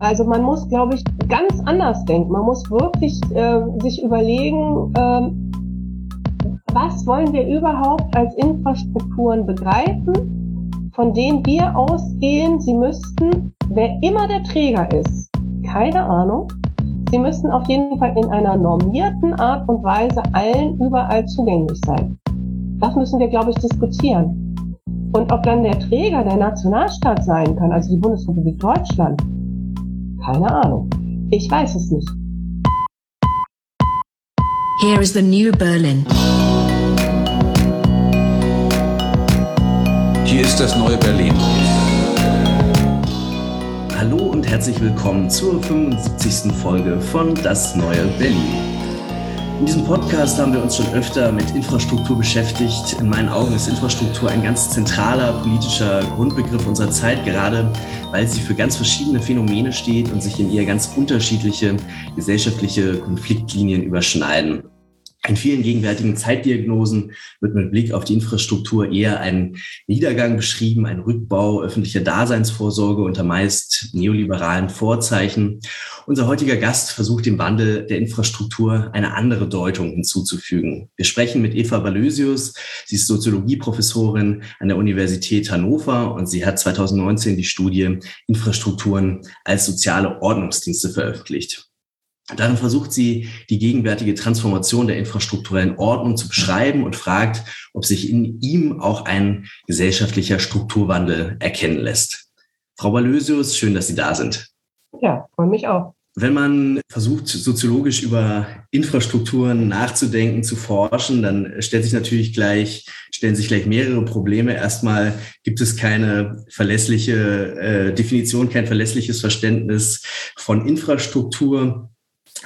Also man muss, glaube ich, ganz anders denken. Man muss wirklich äh, sich überlegen, äh, was wollen wir überhaupt als Infrastrukturen begreifen, von denen wir ausgehen, sie müssten, wer immer der Träger ist, keine Ahnung, sie müssten auf jeden Fall in einer normierten Art und Weise allen überall zugänglich sein. Das müssen wir, glaube ich, diskutieren. Und ob dann der Träger der Nationalstaat sein kann, also die Bundesrepublik Deutschland, keine Ahnung. Ich weiß es nicht. Here is the new Berlin. Hier ist das neue Berlin. Hallo und herzlich willkommen zur 75. Folge von Das neue Berlin. In diesem Podcast haben wir uns schon öfter mit Infrastruktur beschäftigt. In meinen Augen ist Infrastruktur ein ganz zentraler politischer Grundbegriff unserer Zeit, gerade weil sie für ganz verschiedene Phänomene steht und sich in ihr ganz unterschiedliche gesellschaftliche Konfliktlinien überschneiden. In vielen gegenwärtigen Zeitdiagnosen wird mit Blick auf die Infrastruktur eher ein Niedergang beschrieben, ein Rückbau öffentlicher Daseinsvorsorge unter meist neoliberalen Vorzeichen. Unser heutiger Gast versucht dem Wandel der Infrastruktur eine andere Deutung hinzuzufügen. Wir sprechen mit Eva Valösius. Sie ist Soziologieprofessorin an der Universität Hannover und sie hat 2019 die Studie Infrastrukturen als soziale Ordnungsdienste veröffentlicht. Darin versucht sie, die gegenwärtige Transformation der infrastrukturellen Ordnung zu beschreiben und fragt, ob sich in ihm auch ein gesellschaftlicher Strukturwandel erkennen lässt. Frau Balösius, schön, dass Sie da sind. Ja, freue mich auch. Wenn man versucht, soziologisch über Infrastrukturen nachzudenken, zu forschen, dann stellt sich natürlich gleich, stellen sich gleich mehrere Probleme. Erstmal gibt es keine verlässliche äh, Definition, kein verlässliches Verständnis von Infrastruktur.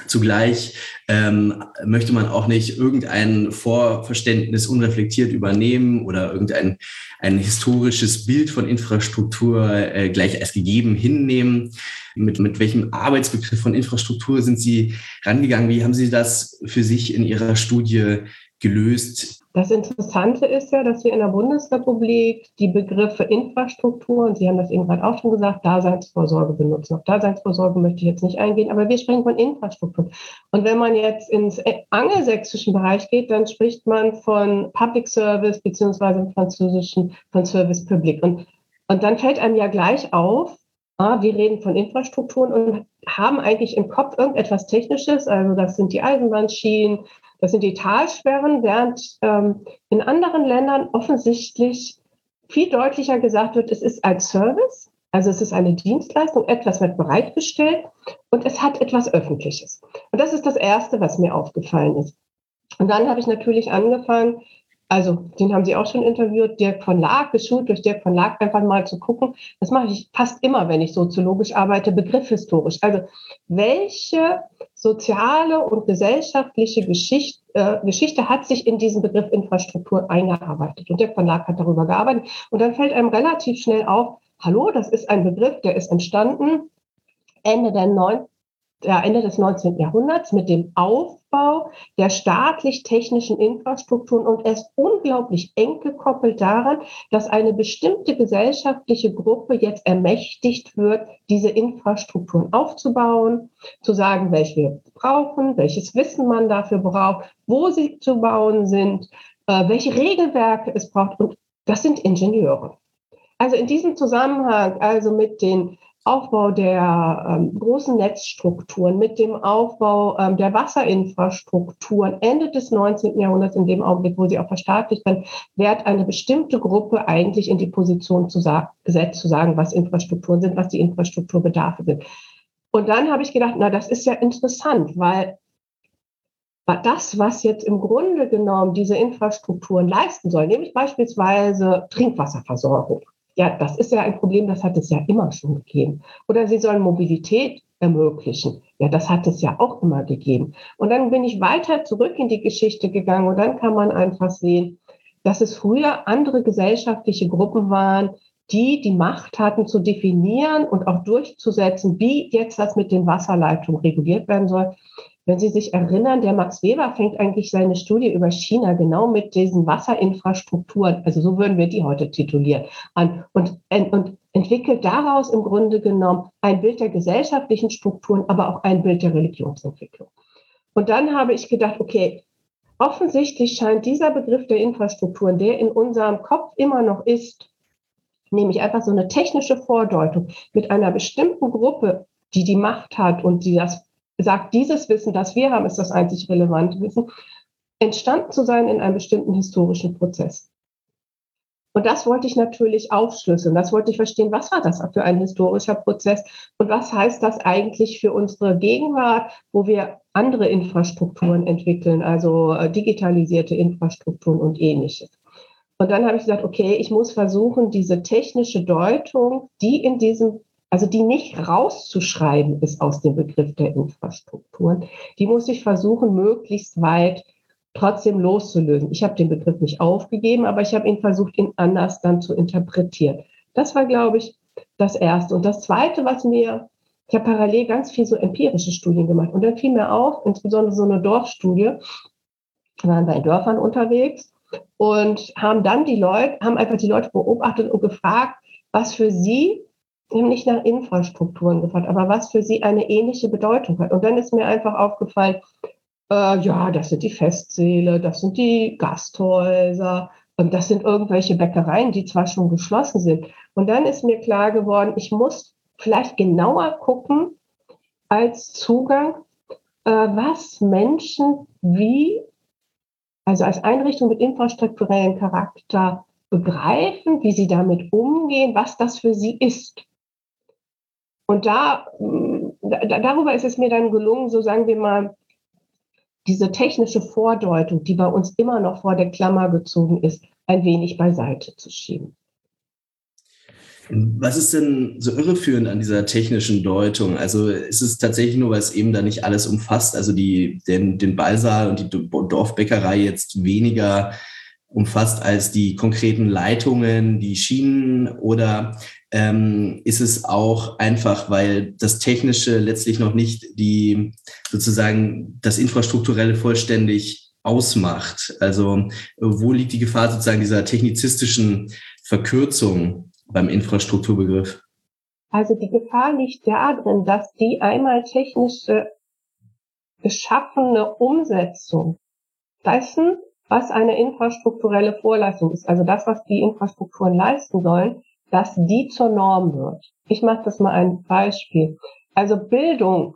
Zugleich ähm, möchte man auch nicht irgendein Vorverständnis unreflektiert übernehmen oder irgendein ein historisches Bild von Infrastruktur äh, gleich als gegeben hinnehmen. Mit, mit welchem Arbeitsbegriff von Infrastruktur sind Sie rangegangen? Wie haben Sie das für sich in Ihrer Studie gelöst? Das Interessante ist ja, dass wir in der Bundesrepublik die Begriffe Infrastruktur, und Sie haben das eben gerade auch schon gesagt, Daseinsvorsorge benutzen. Auf Daseinsvorsorge möchte ich jetzt nicht eingehen, aber wir sprechen von Infrastruktur. Und wenn man jetzt ins angelsächsischen Bereich geht, dann spricht man von Public Service beziehungsweise im Französischen von Service Public. Und, und dann fällt einem ja gleich auf, ah, wir reden von Infrastrukturen und haben eigentlich im Kopf irgendetwas Technisches, also das sind die Eisenbahnschienen, das sind die Talsperren, während ähm, in anderen Ländern offensichtlich viel deutlicher gesagt wird, es ist ein Service, also es ist eine Dienstleistung, etwas wird bereitgestellt und es hat etwas Öffentliches. Und das ist das Erste, was mir aufgefallen ist. Und dann habe ich natürlich angefangen, also den haben Sie auch schon interviewt, Dirk von Laak, geschult durch Dirk von Laak, einfach mal zu gucken. Das mache ich fast immer, wenn ich soziologisch arbeite, begriffhistorisch. Also welche soziale und gesellschaftliche Geschichte, äh, Geschichte hat sich in diesen Begriff Infrastruktur eingearbeitet? Und Dirk von Laak hat darüber gearbeitet. Und dann fällt einem relativ schnell auf, hallo, das ist ein Begriff, der ist entstanden Ende der 9, ja, Ende des 19. Jahrhunderts mit dem Aufbau der staatlich-technischen Infrastrukturen und ist unglaublich eng gekoppelt daran, dass eine bestimmte gesellschaftliche Gruppe jetzt ermächtigt wird, diese Infrastrukturen aufzubauen, zu sagen, welche wir brauchen, welches Wissen man dafür braucht, wo sie zu bauen sind, äh, welche Regelwerke es braucht und das sind Ingenieure. Also in diesem Zusammenhang, also mit den Aufbau der ähm, großen Netzstrukturen, mit dem Aufbau ähm, der Wasserinfrastrukturen Ende des 19. Jahrhunderts, in dem Augenblick, wo sie auch verstaatlicht werden, wird eine bestimmte Gruppe eigentlich in die Position zu gesetzt, zu sagen, was Infrastrukturen sind, was die Infrastrukturbedarfe sind. Und dann habe ich gedacht, na, das ist ja interessant, weil das, was jetzt im Grunde genommen diese Infrastrukturen leisten sollen, nämlich beispielsweise Trinkwasserversorgung, ja, das ist ja ein Problem, das hat es ja immer schon gegeben. Oder sie sollen Mobilität ermöglichen. Ja, das hat es ja auch immer gegeben. Und dann bin ich weiter zurück in die Geschichte gegangen und dann kann man einfach sehen, dass es früher andere gesellschaftliche Gruppen waren, die die Macht hatten zu definieren und auch durchzusetzen, wie jetzt das mit den Wasserleitungen reguliert werden soll. Wenn Sie sich erinnern, der Max Weber fängt eigentlich seine Studie über China genau mit diesen Wasserinfrastrukturen, also so würden wir die heute titulieren, an und, und entwickelt daraus im Grunde genommen ein Bild der gesellschaftlichen Strukturen, aber auch ein Bild der Religionsentwicklung. Und dann habe ich gedacht, okay, offensichtlich scheint dieser Begriff der Infrastrukturen, der in unserem Kopf immer noch ist, nämlich einfach so eine technische Vordeutung mit einer bestimmten Gruppe, die die Macht hat und die das sagt, dieses Wissen, das wir haben, ist das einzig relevante Wissen, entstanden zu sein in einem bestimmten historischen Prozess. Und das wollte ich natürlich aufschlüsseln. Das wollte ich verstehen, was war das für ein historischer Prozess und was heißt das eigentlich für unsere Gegenwart, wo wir andere Infrastrukturen entwickeln, also äh, digitalisierte Infrastrukturen und ähnliches. Und dann habe ich gesagt, okay, ich muss versuchen, diese technische Deutung, die in diesem, also die nicht rauszuschreiben ist aus dem Begriff der Infrastrukturen, die muss ich versuchen, möglichst weit trotzdem loszulösen. Ich habe den Begriff nicht aufgegeben, aber ich habe ihn versucht, ihn anders dann zu interpretieren. Das war, glaube ich, das Erste. Und das Zweite, was mir, ich habe parallel ganz viel so empirische Studien gemacht. Und dann fiel mir auf, insbesondere so eine Dorfstudie, waren bei Dörfern unterwegs und haben dann die Leute, haben einfach die Leute beobachtet und gefragt, was für sie, nicht nach Infrastrukturen gefragt, aber was für sie eine ähnliche Bedeutung hat. Und dann ist mir einfach aufgefallen, äh, ja, das sind die Festsäle, das sind die Gasthäuser und das sind irgendwelche Bäckereien, die zwar schon geschlossen sind. Und dann ist mir klar geworden, ich muss vielleicht genauer gucken als Zugang, äh, was Menschen wie, also als Einrichtung mit infrastrukturellen Charakter begreifen, wie sie damit umgehen, was das für sie ist. Und da, da darüber ist es mir dann gelungen, so sagen wir mal, diese technische Vordeutung, die bei uns immer noch vor der Klammer gezogen ist, ein wenig beiseite zu schieben. Was ist denn so irreführend an dieser technischen Deutung? Also ist es tatsächlich nur, weil es eben da nicht alles umfasst, also die, den, den Ballsaal und die Dorfbäckerei jetzt weniger umfasst als die konkreten Leitungen, die Schienen oder ähm, ist es auch einfach, weil das Technische letztlich noch nicht die sozusagen das Infrastrukturelle vollständig ausmacht. Also wo liegt die Gefahr sozusagen dieser technizistischen Verkürzung beim Infrastrukturbegriff? Also die Gefahr liegt darin, dass die einmal technische geschaffene Umsetzung dessen, was eine infrastrukturelle Vorleistung ist, also das, was die Infrastrukturen leisten sollen, dass die zur Norm wird. Ich mache das mal ein Beispiel. Also Bildung,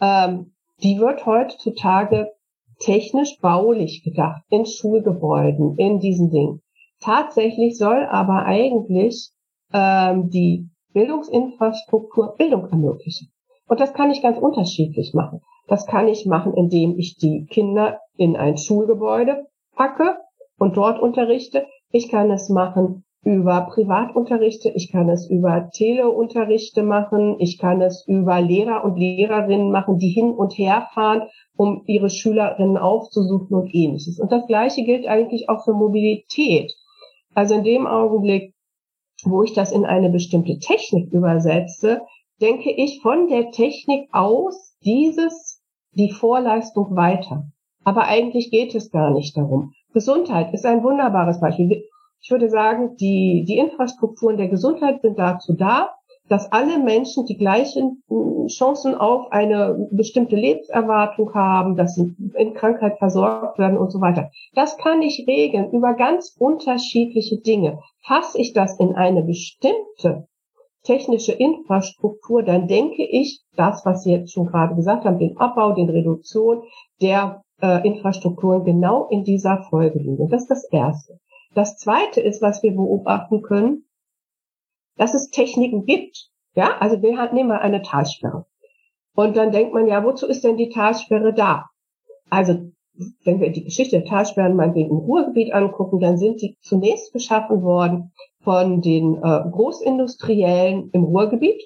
ähm, die wird heutzutage technisch baulich gedacht, in Schulgebäuden, in diesen Dingen. Tatsächlich soll aber eigentlich ähm, die Bildungsinfrastruktur Bildung ermöglichen. Und das kann ich ganz unterschiedlich machen. Das kann ich machen, indem ich die Kinder in ein Schulgebäude packe und dort unterrichte. Ich kann es machen, über Privatunterrichte, ich kann es über Teleunterrichte machen, ich kann es über Lehrer und Lehrerinnen machen, die hin und her fahren, um ihre Schülerinnen aufzusuchen und ähnliches. Und das Gleiche gilt eigentlich auch für Mobilität. Also in dem Augenblick, wo ich das in eine bestimmte Technik übersetze, denke ich von der Technik aus dieses, die Vorleistung weiter. Aber eigentlich geht es gar nicht darum. Gesundheit ist ein wunderbares Beispiel. Ich würde sagen, die, die Infrastrukturen der Gesundheit sind dazu da, dass alle Menschen die gleichen hm, Chancen auf eine bestimmte Lebenserwartung haben, dass sie in Krankheit versorgt werden und so weiter. Das kann ich regeln über ganz unterschiedliche Dinge. Fasse ich das in eine bestimmte technische Infrastruktur, dann denke ich, das, was Sie jetzt schon gerade gesagt haben, den Abbau, den Reduktion der äh, Infrastrukturen genau in dieser Folge liegen. Das ist das Erste. Das zweite ist, was wir beobachten können, dass es Techniken gibt. Ja, also wir haben, nehmen mal eine Talsperre. Und dann denkt man, ja, wozu ist denn die Talsperre da? Also, wenn wir die Geschichte der Talsperren mal im Ruhrgebiet angucken, dann sind die zunächst geschaffen worden von den äh, Großindustriellen im Ruhrgebiet,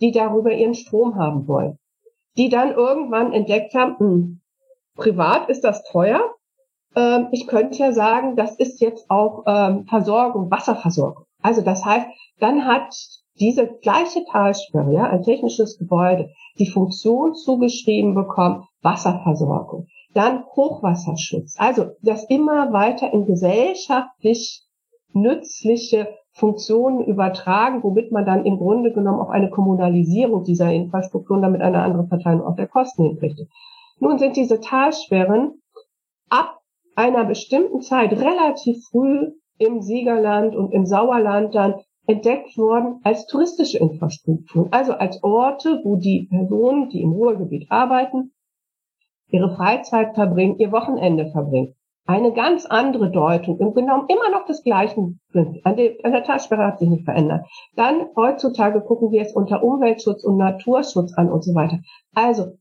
die darüber ihren Strom haben wollen. Die dann irgendwann entdeckt haben, mh, hm, privat ist das teuer, ähm, ich könnte ja sagen, das ist jetzt auch ähm, Versorgung, Wasserversorgung. Also das heißt, dann hat diese gleiche Talsperre, ja, ein technisches Gebäude, die Funktion zugeschrieben bekommen, Wasserversorgung, dann Hochwasserschutz. Also das immer weiter in gesellschaftlich nützliche Funktionen übertragen, womit man dann im Grunde genommen auch eine Kommunalisierung dieser Infrastrukturen, damit eine andere Verteilung auch der Kosten hinkriegt. Nun sind diese Talsperren ab einer bestimmten Zeit relativ früh im Siegerland und im Sauerland dann entdeckt worden als touristische Infrastruktur, also als Orte, wo die Personen, die im Ruhrgebiet arbeiten, ihre Freizeit verbringen, ihr Wochenende verbringen eine ganz andere Deutung, im genommen immer noch das Gleiche sind. An, der, an der Talsperre hat sich nicht verändert. Dann heutzutage gucken wir es unter Umweltschutz und Naturschutz an und so weiter. Also,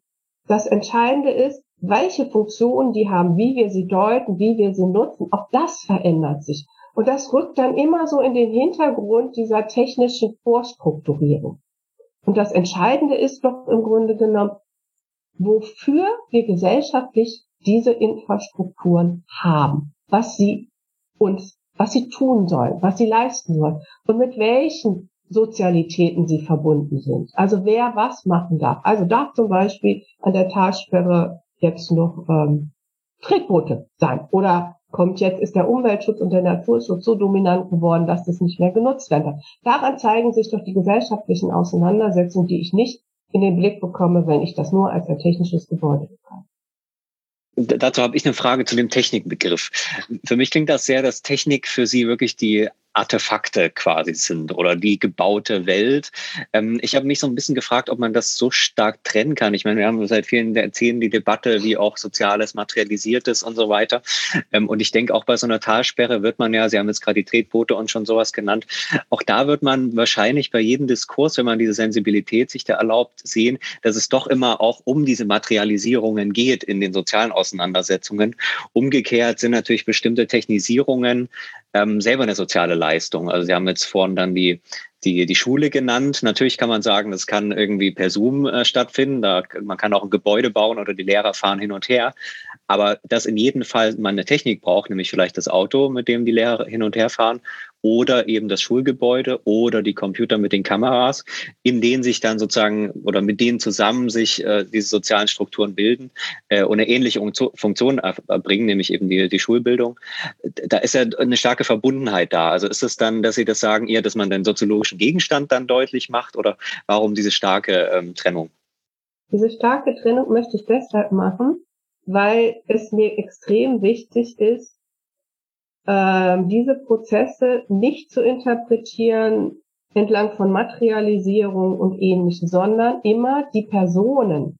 das Entscheidende ist, welche Funktionen die haben, wie wir sie deuten, wie wir sie nutzen, auch das verändert sich. Und das rückt dann immer so in den Hintergrund dieser technischen Vorstrukturierung. Und das Entscheidende ist doch im Grunde genommen, wofür wir gesellschaftlich diese Infrastrukturen haben, was sie uns, was sie tun sollen, was sie leisten sollen und mit welchen Sozialitäten sie verbunden sind. Also wer was machen darf. Also darf zum Beispiel an der Talsperre jetzt noch ähm, Tretboote sein oder kommt jetzt, ist der Umweltschutz und der Naturschutz so dominant geworden, dass das nicht mehr genutzt werden kann. Daran zeigen sich doch die gesellschaftlichen Auseinandersetzungen, die ich nicht in den Blick bekomme, wenn ich das nur als ein technisches Gebäude bekomme. Dazu habe ich eine Frage zu dem Technikbegriff. Für mich klingt das sehr, dass Technik für Sie wirklich die Artefakte quasi sind oder die gebaute Welt. Ähm, ich habe mich so ein bisschen gefragt, ob man das so stark trennen kann. Ich meine, wir haben seit vielen Jahrzehnten die Debatte, wie auch Soziales materialisiertes und so weiter. Ähm, und ich denke, auch bei so einer Talsperre wird man ja, Sie haben jetzt gerade die Tretboote und schon sowas genannt, auch da wird man wahrscheinlich bei jedem Diskurs, wenn man diese Sensibilität sich da erlaubt, sehen, dass es doch immer auch um diese Materialisierungen geht in den sozialen Auseinandersetzungen. Umgekehrt sind natürlich bestimmte Technisierungen ähm, selber eine soziale Leistung. Also Sie haben jetzt vorhin dann die, die, die Schule genannt. Natürlich kann man sagen, das kann irgendwie per Zoom äh, stattfinden. Da, man kann auch ein Gebäude bauen oder die Lehrer fahren hin und her. Aber dass in jedem Fall man eine Technik braucht, nämlich vielleicht das Auto, mit dem die Lehrer hin und her fahren oder eben das Schulgebäude oder die Computer mit den Kameras, in denen sich dann sozusagen oder mit denen zusammen sich äh, diese sozialen Strukturen bilden äh, und eine ähnliche Funktion erbringen, nämlich eben die, die Schulbildung. Da ist ja eine starke Verbundenheit da. Also ist es dann, dass Sie das sagen, eher, dass man den soziologischen Gegenstand dann deutlich macht oder warum diese starke ähm, Trennung? Diese starke Trennung möchte ich deshalb machen, weil es mir extrem wichtig ist, ähm, diese Prozesse nicht zu interpretieren entlang von Materialisierung und ähnlichem, sondern immer die Personen,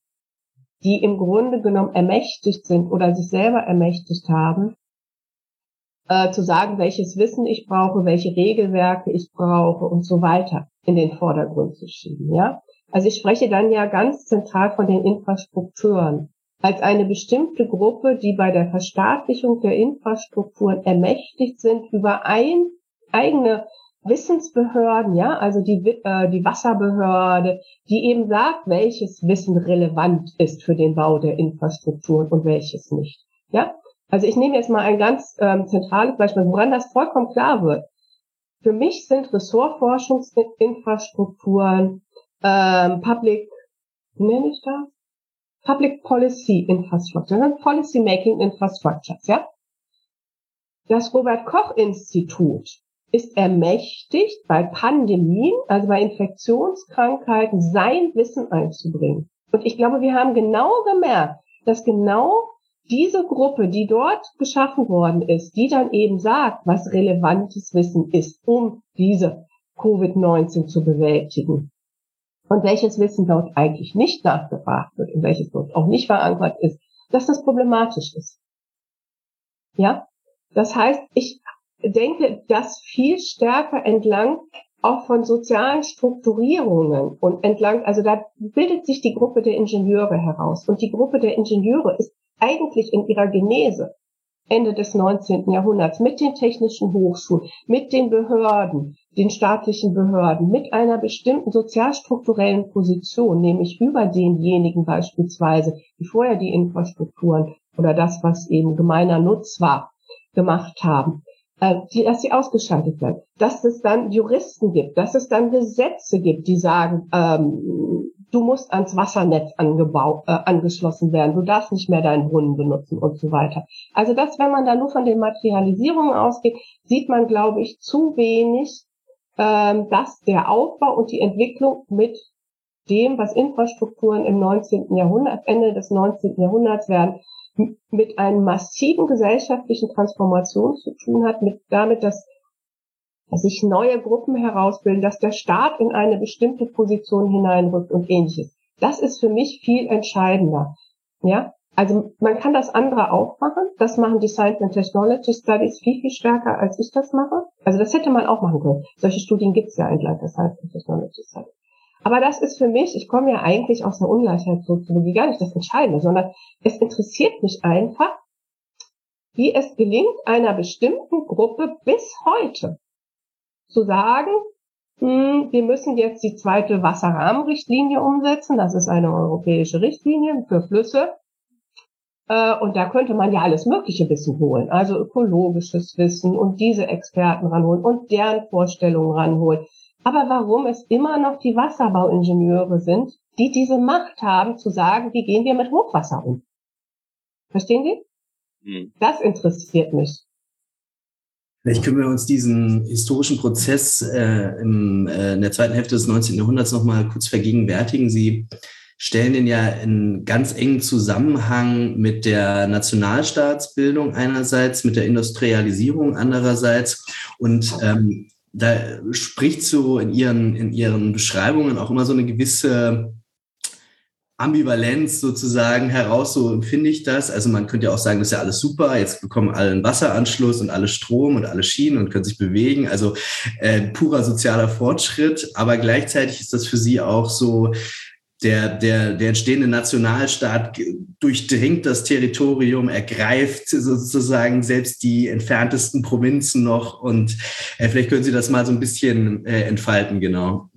die im Grunde genommen ermächtigt sind oder sich selber ermächtigt haben, äh, zu sagen, welches Wissen ich brauche, welche Regelwerke ich brauche und so weiter in den Vordergrund zu schieben, ja. Also ich spreche dann ja ganz zentral von den Infrastrukturen als eine bestimmte Gruppe, die bei der Verstaatlichung der Infrastrukturen ermächtigt sind, über ein, eigene Wissensbehörden, ja, also die, äh, die Wasserbehörde, die eben sagt, welches Wissen relevant ist für den Bau der Infrastrukturen und welches nicht. Ja, also ich nehme jetzt mal ein ganz ähm, zentrales Beispiel, woran das vollkommen klar wird. Für mich sind Ressortforschungsinfrastrukturen, ähm, Public, nenne ich das? Public Policy Infrastructure, ne? Policy Making Infrastructures, ja. Das Robert Koch Institut ist ermächtigt, bei Pandemien, also bei Infektionskrankheiten, sein Wissen einzubringen. Und ich glaube, wir haben genau gemerkt, dass genau diese Gruppe, die dort geschaffen worden ist, die dann eben sagt, was relevantes Wissen ist, um diese Covid-19 zu bewältigen, und welches Wissen dort eigentlich nicht nachgefragt wird und welches dort auch nicht verankert ist, dass das problematisch ist. Ja, das heißt, ich denke, dass viel stärker entlang auch von sozialen Strukturierungen und entlang, also da bildet sich die Gruppe der Ingenieure heraus. Und die Gruppe der Ingenieure ist eigentlich in ihrer Genese Ende des 19. Jahrhunderts mit den technischen Hochschulen, mit den Behörden, den staatlichen Behörden, mit einer bestimmten sozialstrukturellen Position, nämlich über denjenigen beispielsweise, die vorher die Infrastrukturen oder das, was eben gemeiner Nutz war, gemacht haben. äh, die, dass sie ausgeschaltet werden, dass es dann Juristen gibt, dass es dann Gesetze gibt, die sagen, ähm, du musst ans Wassernetz angebaut, äh, angeschlossen werden, du darfst nicht mehr deinen Brunnen benutzen und so weiter. Also das, wenn man da nur von den Materialisierungen ausgeht, sieht man, glaube ich, zu wenig, dass der Aufbau und die Entwicklung mit dem, was Infrastrukturen im 19. Jahrhundert, Ende des 19. Jahrhunderts werden, mit einem massiven gesellschaftlichen Transformation zu tun hat, mit damit, dass sich neue Gruppen herausbilden, dass der Staat in eine bestimmte Position hineinrückt und ähnliches. Das ist für mich viel entscheidender. Ja, also man kann das andere auch machen. Das machen die Science and Technology Studies viel, viel stärker, als ich das mache. Also das hätte man auch machen können. Solche Studien gibt es ja entlang der Science and Technology Studies. Aber das ist für mich, ich komme ja eigentlich aus der Ungleichheitssoziologie, gar nicht das Entscheidende, sondern es interessiert mich einfach, wie es gelingt, einer bestimmten Gruppe bis heute zu sagen, hm, wir müssen jetzt die zweite Wasserrahmenrichtlinie umsetzen. Das ist eine europäische Richtlinie für Flüsse. Äh, und da könnte man ja alles mögliche Wissen holen, also ökologisches Wissen und diese Experten ranholen und deren Vorstellungen ranholen. Aber warum es immer noch die Wasserbauingenieure sind, die diese Macht haben zu sagen, wie gehen wir mit Hochwasser um? Verstehen Sie? Hm. Das interessiert mich. Vielleicht können wir uns diesen historischen Prozess äh, im, äh, in der zweiten Hälfte des 19. Jahrhunderts nochmal kurz vergegenwärtigen. Sie stellen den ja in ganz engen Zusammenhang mit der Nationalstaatsbildung einerseits, mit der Industrialisierung andererseits. Und ähm, da spricht so in ihren, in ihren Beschreibungen auch immer so eine gewisse Ambivalenz sozusagen heraus, so empfinde ich das. Also man könnte ja auch sagen, das ist ja alles super, jetzt bekommen alle einen Wasseranschluss und alle Strom und alle Schienen und können sich bewegen. Also äh, purer sozialer Fortschritt, aber gleichzeitig ist das für sie auch so, der, der, der entstehende Nationalstaat durchdringt das Territorium, ergreift sozusagen selbst die entferntesten Provinzen noch. Und äh, vielleicht können Sie das mal so ein bisschen äh, entfalten, genau.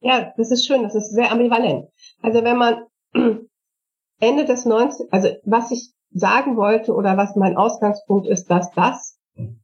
Ja, das ist schön, das ist sehr ambivalent. Also wenn man Ende des 19., also was ich sagen wollte oder was mein Ausgangspunkt ist, dass das,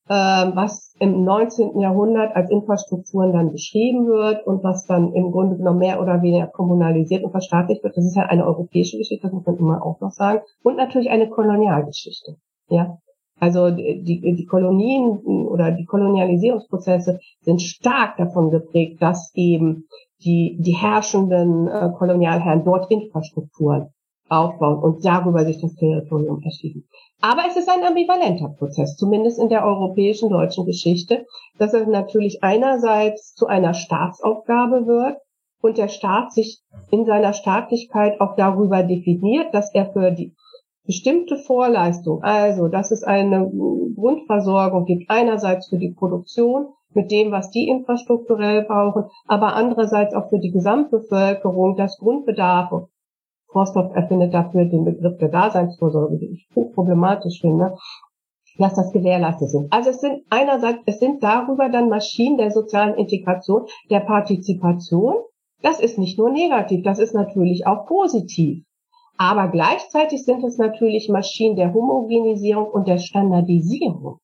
was im 19. Jahrhundert als Infrastrukturen dann beschrieben wird und was dann im Grunde genommen mehr oder weniger kommunalisiert und verstaatlicht wird, das ist ja eine europäische Geschichte, das muss man immer auch noch sagen, und natürlich eine Kolonialgeschichte. Ja, also die, die Kolonien oder die Kolonialisierungsprozesse sind stark davon geprägt, dass eben die, die herrschenden äh, Kolonialherren dort Infrastrukturen aufbauen und darüber sich das Territorium erschließen. Aber es ist ein ambivalenter Prozess, zumindest in der europäischen deutschen Geschichte, dass es natürlich einerseits zu einer Staatsaufgabe wird und der Staat sich in seiner Staatlichkeit auch darüber definiert, dass er für die bestimmte Vorleistung, also dass es eine Grundversorgung gibt, einerseits für die Produktion mit dem, was die infrastrukturell brauchen, aber andererseits auch für die Gesamtbevölkerung, dass Grundbedarfe Forsthoff erfindet dafür den Begriff der Daseinsvorsorge, den ich hochproblematisch finde, dass das gewährleistet sind. Also es sind einerseits, es sind darüber dann Maschinen der sozialen Integration, der Partizipation. Das ist nicht nur negativ, das ist natürlich auch positiv. Aber gleichzeitig sind es natürlich Maschinen der Homogenisierung und der Standardisierung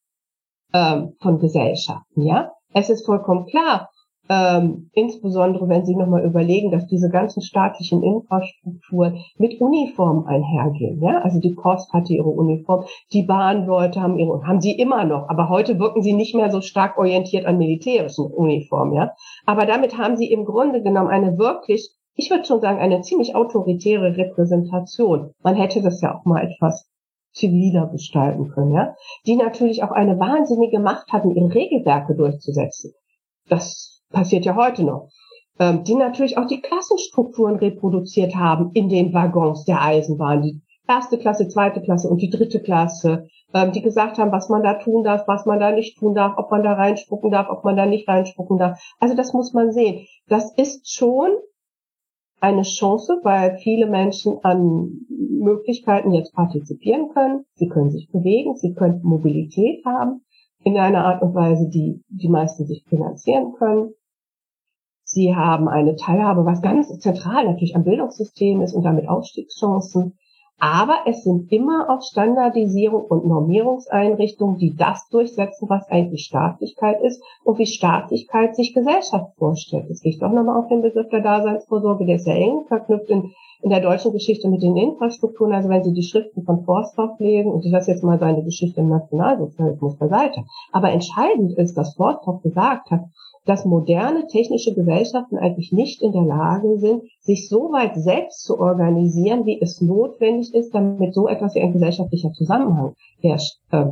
ähm, von Gesellschaften. Ja, es ist vollkommen klar, ähm, insbesondere wenn Sie nochmal überlegen, dass diese ganzen staatlichen Infrastrukturen mit Uniformen einhergehen. Ja? Also die Post hatte ihre Uniform, die Bahnleute haben ihre, haben sie immer noch, aber heute wirken sie nicht mehr so stark orientiert an militärischen Uniformen. Ja? Aber damit haben sie im Grunde genommen eine wirklich, ich würde schon sagen, eine ziemlich autoritäre Repräsentation. Man hätte das ja auch mal etwas ziviler gestalten können, ja, die natürlich auch eine wahnsinnige Macht hatten, ihre Regelwerke durchzusetzen. Das passiert ja heute noch, ähm, die natürlich auch die Klassenstrukturen reproduziert haben in den Waggons der Eisenbahn, die erste Klasse, zweite Klasse und die dritte Klasse, ähm, die gesagt haben, was man da tun darf, was man da nicht tun darf, ob man da reinspucken darf, ob man da nicht reinspucken darf. Also das muss man sehen. Das ist schon eine Chance, weil viele Menschen an Möglichkeiten jetzt partizipieren können. Sie können sich bewegen, sie können Mobilität haben in einer Art und Weise, die die meisten sich finanzieren können. Sie haben eine Teilhabe, was ganz zentral natürlich am Bildungssystem ist und damit Aufstiegschancen. Aber es sind immer auch Standardisierung und Normierungseinrichtungen, die das durchsetzen, was eigentlich Staatlichkeit ist und wie Staatlichkeit sich Gesellschaft vorstellt. Das liegt auch nochmal auf den Begriff der Daseinsvorsorge, der ist sehr eng verknüpft in, in der deutschen Geschichte mit den Infrastrukturen. Also wenn Sie die Schriften von Forsthoff lesen, und ich lasse jetzt mal seine Geschichte im Nationalsozialismus beiseite, aber entscheidend ist, dass Forsthoff gesagt hat, dass moderne technische Gesellschaften eigentlich nicht in der Lage sind, sich so weit selbst zu organisieren, wie es notwendig ist, damit so etwas wie ein gesellschaftlicher Zusammenhang herrscht, äh,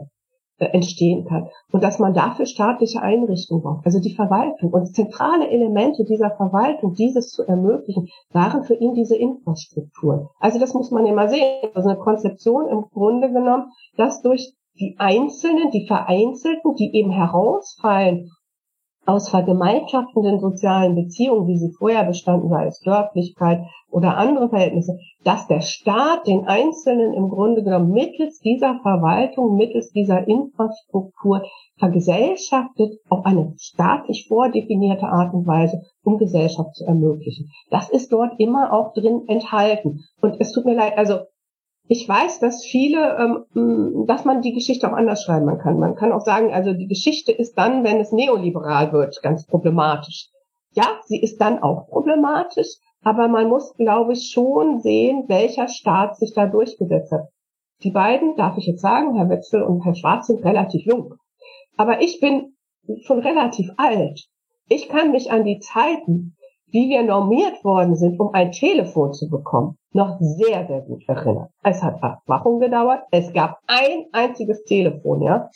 äh, entstehen kann. Und dass man dafür staatliche Einrichtungen braucht, also die Verwaltung. Und zentrale Elemente dieser Verwaltung, dieses zu ermöglichen, waren für ihn diese Infrastrukturen. Also das muss man immer sehen. Also eine Konzeption im Grunde genommen, dass durch die Einzelnen, die Vereinzelten, die eben herausfallen aus vergemeinschaftenden sozialen Beziehungen, wie sie vorher bestanden, sei es Dörflichkeit oder andere Verhältnisse, dass der Staat den Einzelnen im Grunde genommen mittels dieser Verwaltung, mittels dieser Infrastruktur vergesellschaftet auf eine staatlich vordefinierte Art und Weise, um Gesellschaft zu ermöglichen. Das ist dort immer auch drin enthalten. Und es tut mir leid, also ich weiß, dass viele, ähm, dass man die Geschichte auch anders schreiben kann. Man kann auch sagen, also die Geschichte ist dann, wenn es neoliberal wird, ganz problematisch. Ja, sie ist dann auch problematisch, aber man muss, glaube ich, schon sehen, welcher Staat sich da durchgesetzt hat. Die beiden, darf ich jetzt sagen, Herr Wetzel und Herr Schwarz sind relativ jung. Aber ich bin schon relativ alt. Ich kann mich an die Zeiten wie wir normiert worden sind, um ein Telefon zu bekommen, noch sehr, sehr gut erinnern. Es hat acht gedauert. Es gab ein einziges Telefon, ja.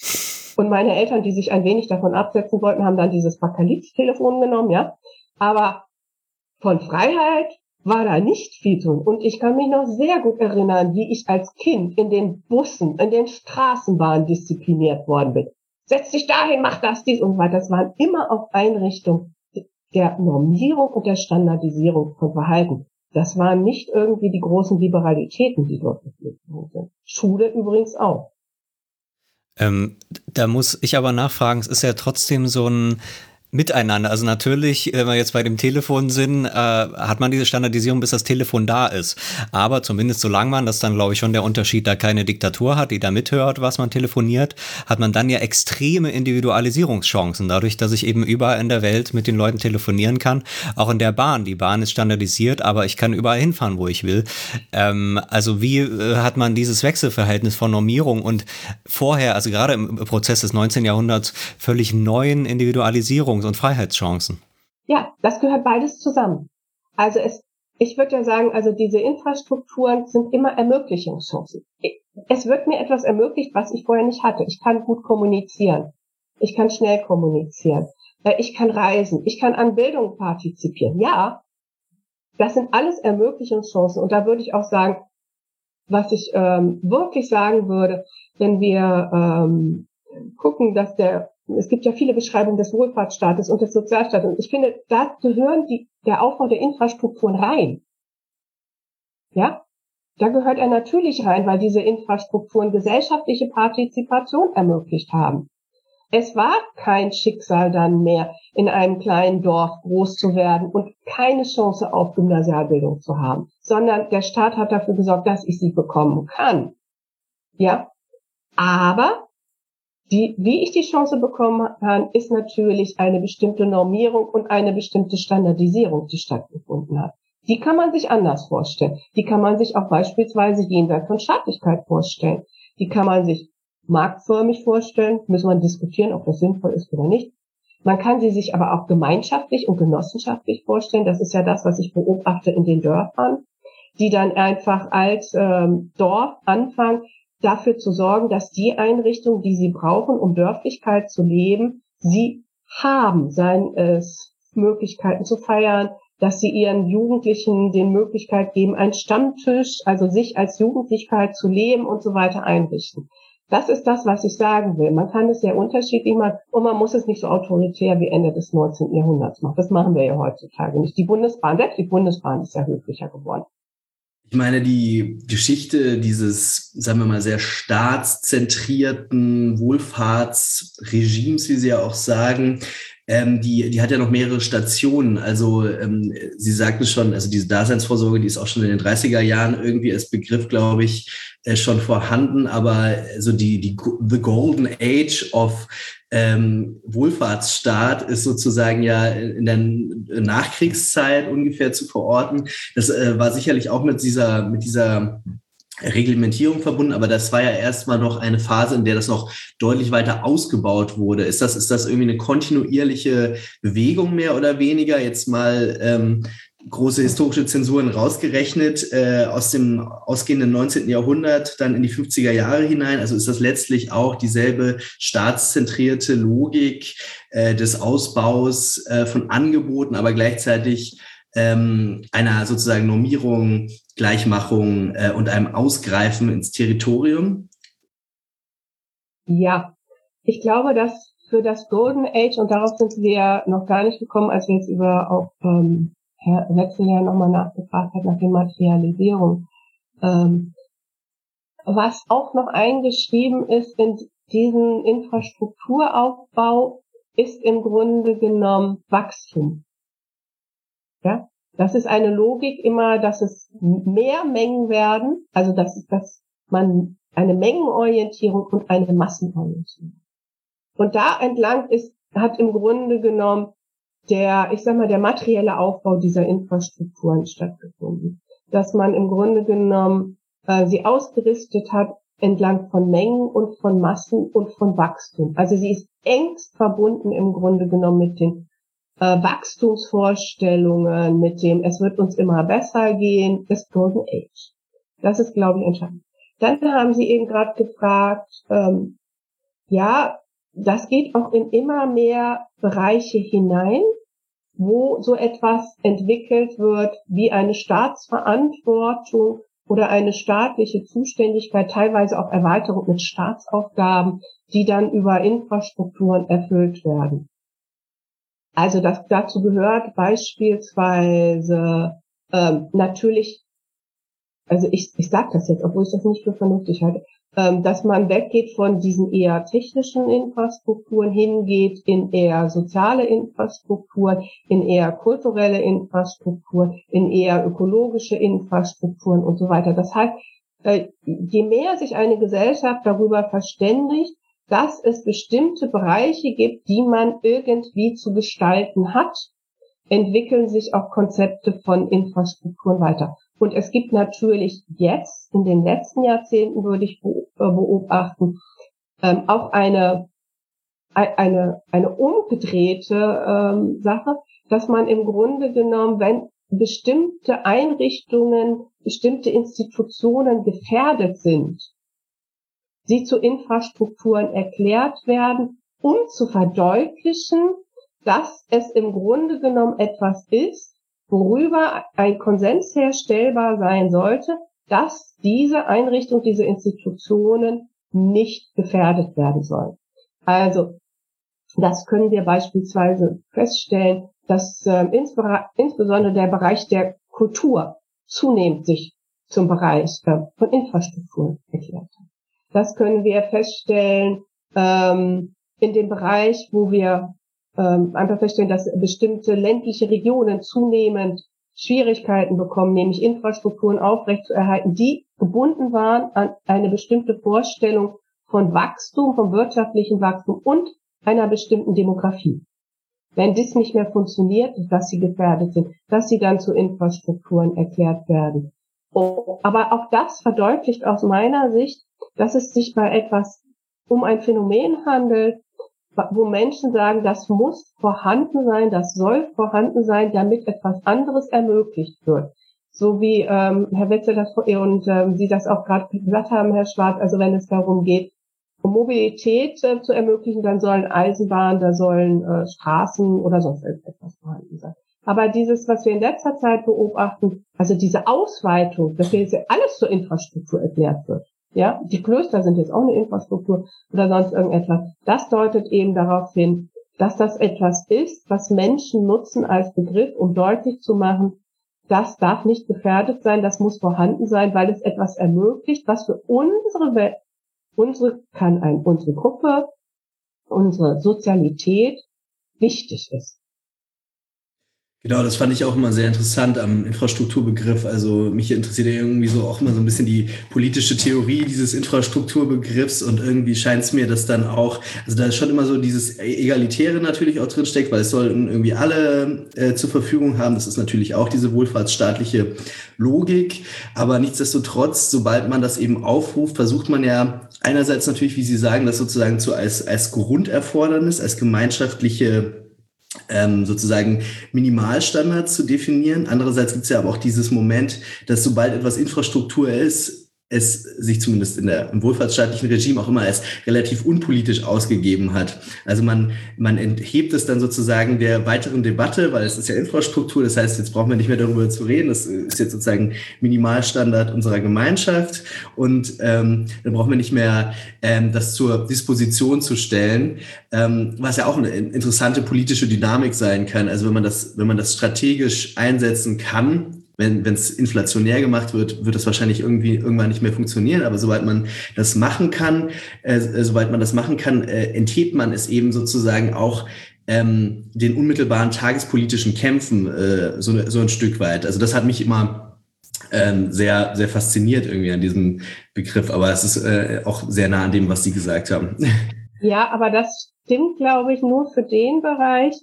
Und meine Eltern, die sich ein wenig davon absetzen wollten, haben dann dieses Bakalit-Telefon genommen, ja. Aber von Freiheit war da nicht viel tun. Und ich kann mich noch sehr gut erinnern, wie ich als Kind in den Bussen, in den Straßenbahnen diszipliniert worden bin. Setz dich dahin, mach das, dies und weiter. Das waren immer auf Einrichtungen, der Normierung und der Standardisierung von Verhalten. Das waren nicht irgendwie die großen Liberalitäten, die dort gepflegt sind. Schule übrigens auch. Ähm, da muss ich aber nachfragen, es ist ja trotzdem so ein Miteinander. Also natürlich, wenn wir jetzt bei dem Telefon sind, äh, hat man diese Standardisierung, bis das Telefon da ist. Aber zumindest solange man, das dann glaube ich schon der Unterschied, da keine Diktatur hat, die da mithört, was man telefoniert, hat man dann ja extreme Individualisierungschancen. Dadurch, dass ich eben überall in der Welt mit den Leuten telefonieren kann. Auch in der Bahn. Die Bahn ist standardisiert, aber ich kann überall hinfahren, wo ich will. Ähm, also wie äh, hat man dieses Wechselverhältnis von Normierung und vorher, also gerade im Prozess des 19. Jahrhunderts, völlig neuen Individualisierung Entwicklungs- und Freiheitschancen. Ja, das gehört beides zusammen. Also es, ich würde ja sagen, also diese Infrastrukturen sind immer Ermöglichungschancen. Es wird mir etwas ermöglicht, was ich vorher nicht hatte. Ich kann gut kommunizieren. Ich kann schnell kommunizieren. Äh, ich kann reisen. Ich kann an Bildung partizipieren. Ja, das sind alles Ermöglichungschancen. Und da würde ich auch sagen, was ich ähm, wirklich sagen würde, wenn wir ähm, gucken, dass der es gibt ja viele Beschreibungen des Wohlfahrtsstaates und des Sozialstaates. Und ich finde, da gehören die, der Aufbau der Infrastrukturen rein. Ja? Da gehört er natürlich rein, weil diese Infrastrukturen gesellschaftliche Partizipation ermöglicht haben. Es war kein Schicksal dann mehr, in einem kleinen Dorf groß zu werden und keine Chance auf Gymnasialbildung zu haben, sondern der Staat hat dafür gesorgt, dass ich sie bekommen kann. Ja? Aber die, wie ich die Chance bekommen kann, ist natürlich eine bestimmte Normierung und eine bestimmte Standardisierung, die stattgefunden hat. Die kann man sich anders vorstellen. Die kann man sich auch beispielsweise jenseits von Staatlichkeit vorstellen. Die kann man sich marktförmig vorstellen. Müssen wir diskutieren, ob das sinnvoll ist oder nicht. Man kann sie sich aber auch gemeinschaftlich und genossenschaftlich vorstellen. Das ist ja das, was ich beobachte in den Dörfern, die dann einfach als ähm, Dorf anfangen, dafür zu sorgen, dass die Einrichtungen, die sie brauchen, um Dörflichkeit zu leben, sie haben, seien es Möglichkeiten zu feiern, dass sie ihren Jugendlichen den Möglichkeit geben, einen Stammtisch, also sich als Jugendlichkeit zu leben und so weiter einrichten. Das ist das, was ich sagen will. Man kann es sehr unterschiedlich machen und man muss es nicht so autoritär wie Ende des 19. Jahrhunderts machen. Das machen wir ja heutzutage nicht. Die Bundesbahn, selbst die Bundesbahn ist ja höflicher geworden. Ich meine, die Geschichte dieses, sagen wir mal, sehr staatszentrierten Wohlfahrtsregimes, wie Sie ja auch sagen, ähm, die, die hat ja noch mehrere Stationen. Also ähm, Sie sagten schon, also diese Daseinsvorsorge, die ist auch schon in den 30er Jahren irgendwie als Begriff, glaube ich, äh, schon vorhanden. Aber so die, die The Golden Age of ähm, Wohlfahrtsstaat ist sozusagen ja in der Nachkriegszeit ungefähr zu verorten. Das äh, war sicherlich auch mit dieser, mit dieser Reglementierung verbunden, aber das war ja erstmal noch eine Phase, in der das noch deutlich weiter ausgebaut wurde. Ist das, ist das irgendwie eine kontinuierliche Bewegung mehr oder weniger? Jetzt mal ähm, große historische Zensuren rausgerechnet äh, aus dem ausgehenden 19. Jahrhundert dann in die 50er Jahre hinein. Also ist das letztlich auch dieselbe staatszentrierte Logik äh, des Ausbaus äh, von Angeboten, aber gleichzeitig ähm, einer sozusagen Normierung, Gleichmachung äh, und einem Ausgreifen ins Territorium? Ja, ich glaube, dass für das Golden Age, und darauf sind wir noch gar nicht gekommen, als wir jetzt über auch ähm, Herr Wetzel ja nochmal nachgefragt hat nach der Materialisierung, ähm, was auch noch eingeschrieben ist in diesen Infrastrukturaufbau, ist im Grunde genommen Wachstum. Ja, das ist eine Logik immer, dass es mehr Mengen werden, also dass, dass man eine Mengenorientierung und eine Massenorientierung. Und da entlang ist, hat im Grunde genommen der, ich sag mal, der materielle Aufbau dieser Infrastrukturen stattgefunden. Dass man im Grunde genommen äh, sie ausgerüstet hat entlang von Mengen und von Massen und von Wachstum. Also sie ist engst verbunden im Grunde genommen mit den äh, Wachstumsvorstellungen, mit dem es wird uns immer besser gehen, des Golden Age. Das ist, glaube ich, entscheidend. Dann haben Sie eben gerade gefragt, ähm, ja, das geht auch in immer mehr Bereiche hinein, wo so etwas entwickelt wird wie eine Staatsverantwortung oder eine staatliche Zuständigkeit, teilweise auch Erweiterung mit Staatsaufgaben, die dann über Infrastrukturen erfüllt werden. Also das, dazu gehört beispielsweise ähm, natürlich, also ich, ich sage das jetzt, obwohl ich das nicht für vernünftig halte, dass man weggeht von diesen eher technischen Infrastrukturen, hingeht in eher soziale Infrastrukturen, in eher kulturelle Infrastrukturen, in eher ökologische Infrastrukturen und so weiter. Das heißt, äh, je mehr sich eine Gesellschaft darüber verständigt, dass es bestimmte Bereiche gibt, die man irgendwie zu gestalten hat, entwickeln sich auch Konzepte von Infrastrukturen weiter. Und es gibt natürlich jetzt, in den letzten Jahrzehnten würde ich äh, beobachten, ähm, auch eine, eine, eine umgedrehte ähm, Sache, dass man im Grunde genommen, wenn bestimmte Einrichtungen, bestimmte Institutionen gefährdet sind, sie zu Infrastrukturen erklärt werden, um zu verdeutlichen, dass es im Grunde genommen etwas ist, worüber ein Konsens herstellbar sein sollte, dass diese Einrichtung, diese Institutionen nicht gefährdet werden sollen. Also, das können wir beispielsweise feststellen, dass äh, insbesondere der Bereich der Kultur zunehmend sich zum Bereich äh, von Infrastrukturen erklärt hat. Das können wir feststellen ähm, in dem Bereich, wo wir ähm, einfach feststellen, dass bestimmte ländliche Regionen zunehmend Schwierigkeiten bekommen, nämlich Infrastrukturen aufrechtzuerhalten, die gebunden waren an eine bestimmte Vorstellung von Wachstum, vom wirtschaftlichen Wachstum und einer bestimmten Demografie. Wenn dies nicht mehr funktioniert, dass sie gefährdet sind, dass sie dann zu Infrastrukturen erklärt werden. Oh, aber auch das verdeutlicht aus meiner Sicht, dass es sich bei etwas um ein Phänomen handelt, wo Menschen sagen, das muss vorhanden sein, das soll vorhanden sein, damit etwas anderes ermöglicht wird. So wie ähm, Herr Wetzel das und ähm, Sie das auch gerade gesagt haben, Herr Schwarz, also wenn es darum geht, um Mobilität äh, zu ermöglichen, dann sollen Eisenbahnen, da sollen äh, Straßen oder sonst etwas vorhanden sein. Aber dieses, was wir in letzter Zeit beobachten, also diese Ausweitung, dass jetzt alles zur Infrastruktur erklärt wird, ja, die Klöster sind jetzt auch eine Infrastruktur oder sonst irgendetwas. Das deutet eben darauf hin, dass das etwas ist, was Menschen nutzen als Begriff, um deutlich zu machen, das darf nicht gefährdet sein, das muss vorhanden sein, weil es etwas ermöglicht, was für unsere Welt, unsere, kann ein, unsere Gruppe, unsere Sozialität wichtig ist. Genau, das fand ich auch immer sehr interessant am Infrastrukturbegriff. Also mich interessiert ja irgendwie so auch immer so ein bisschen die politische Theorie dieses Infrastrukturbegriffs und irgendwie scheint es mir, dass dann auch, also da ist schon immer so dieses Egalitäre natürlich auch drin steckt, weil es sollten irgendwie alle äh, zur Verfügung haben. Das ist natürlich auch diese wohlfahrtsstaatliche Logik. Aber nichtsdestotrotz, sobald man das eben aufruft, versucht man ja einerseits natürlich, wie Sie sagen, das sozusagen zu als, als Grunderfordernis, als gemeinschaftliche ähm, sozusagen Minimalstandards zu definieren. Andererseits gibt es ja aber auch dieses Moment, dass sobald etwas Infrastruktur ist, es sich zumindest in der, im wohlfahrtsstaatlichen Regime auch immer als relativ unpolitisch ausgegeben hat. Also man, man enthebt es dann sozusagen der weiteren Debatte, weil es ist ja Infrastruktur, das heißt, jetzt brauchen wir nicht mehr darüber zu reden, das ist jetzt sozusagen Minimalstandard unserer Gemeinschaft und ähm, dann brauchen wir nicht mehr ähm, das zur Disposition zu stellen, ähm, was ja auch eine interessante politische Dynamik sein kann. Also wenn man das, wenn man das strategisch einsetzen kann, wenn es inflationär gemacht wird, wird das wahrscheinlich irgendwie irgendwann nicht mehr funktionieren. Aber sobald man das machen kann, äh, äh, sobald man das machen kann, äh, enthebt man es eben sozusagen auch ähm, den unmittelbaren tagespolitischen Kämpfen äh, so, so ein Stück weit. Also das hat mich immer ähm, sehr, sehr fasziniert irgendwie an diesem Begriff. Aber es ist äh, auch sehr nah an dem, was Sie gesagt haben. Ja, aber das stimmt, glaube ich, nur für den Bereich,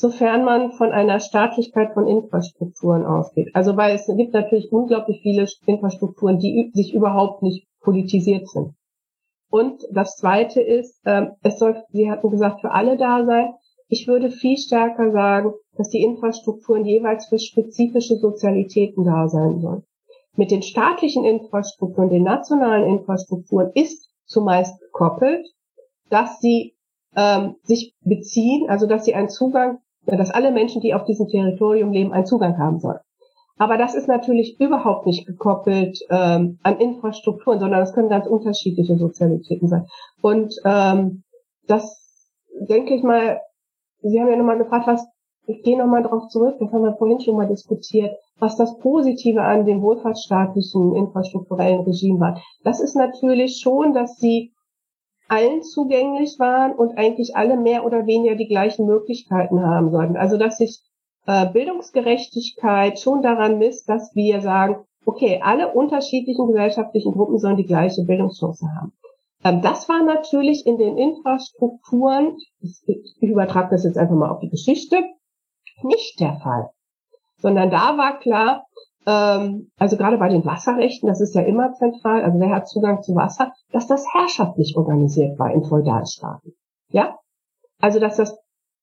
sofern man von einer Staatlichkeit von Infrastrukturen ausgeht. Also weil es gibt natürlich unglaublich viele Infrastrukturen, die sich überhaupt nicht politisiert sind. Und das Zweite ist, ähm, es soll, Sie hatten gesagt, für alle da sein. Ich würde viel stärker sagen, dass die Infrastrukturen jeweils für spezifische Sozialitäten da sein sollen. Mit den staatlichen Infrastrukturen, den nationalen Infrastrukturen ist zumeist gekoppelt, dass sie ähm, sich beziehen, also dass sie einen Zugang dass alle Menschen, die auf diesem Territorium leben, einen Zugang haben sollen. Aber das ist natürlich überhaupt nicht gekoppelt ähm, an Infrastrukturen, sondern das können ganz unterschiedliche Sozialitäten sein. Und ähm, das denke ich mal, Sie haben ja nochmal gefragt, was, ich gehe nochmal drauf zurück, das haben wir vorhin schon mal diskutiert, was das Positive an dem wohlfahrtsstaatlichen infrastrukturellen Regime war. Das ist natürlich schon, dass sie allen zugänglich waren und eigentlich alle mehr oder weniger die gleichen Möglichkeiten haben sollten. Also dass sich äh, Bildungsgerechtigkeit schon daran misst, dass wir sagen, okay, alle unterschiedlichen gesellschaftlichen Gruppen sollen die gleiche Bildungschance haben. Ähm, das war natürlich in den Infrastrukturen, ich übertrage das jetzt einfach mal auf die Geschichte, nicht der Fall. Sondern da war klar, ähm, also gerade bei den Wasserrechten, das ist ja immer zentral, also wer hat Zugang zu Wasser, dass das herrschaftlich organisiert war in Feudalstaaten. Ja? Also dass das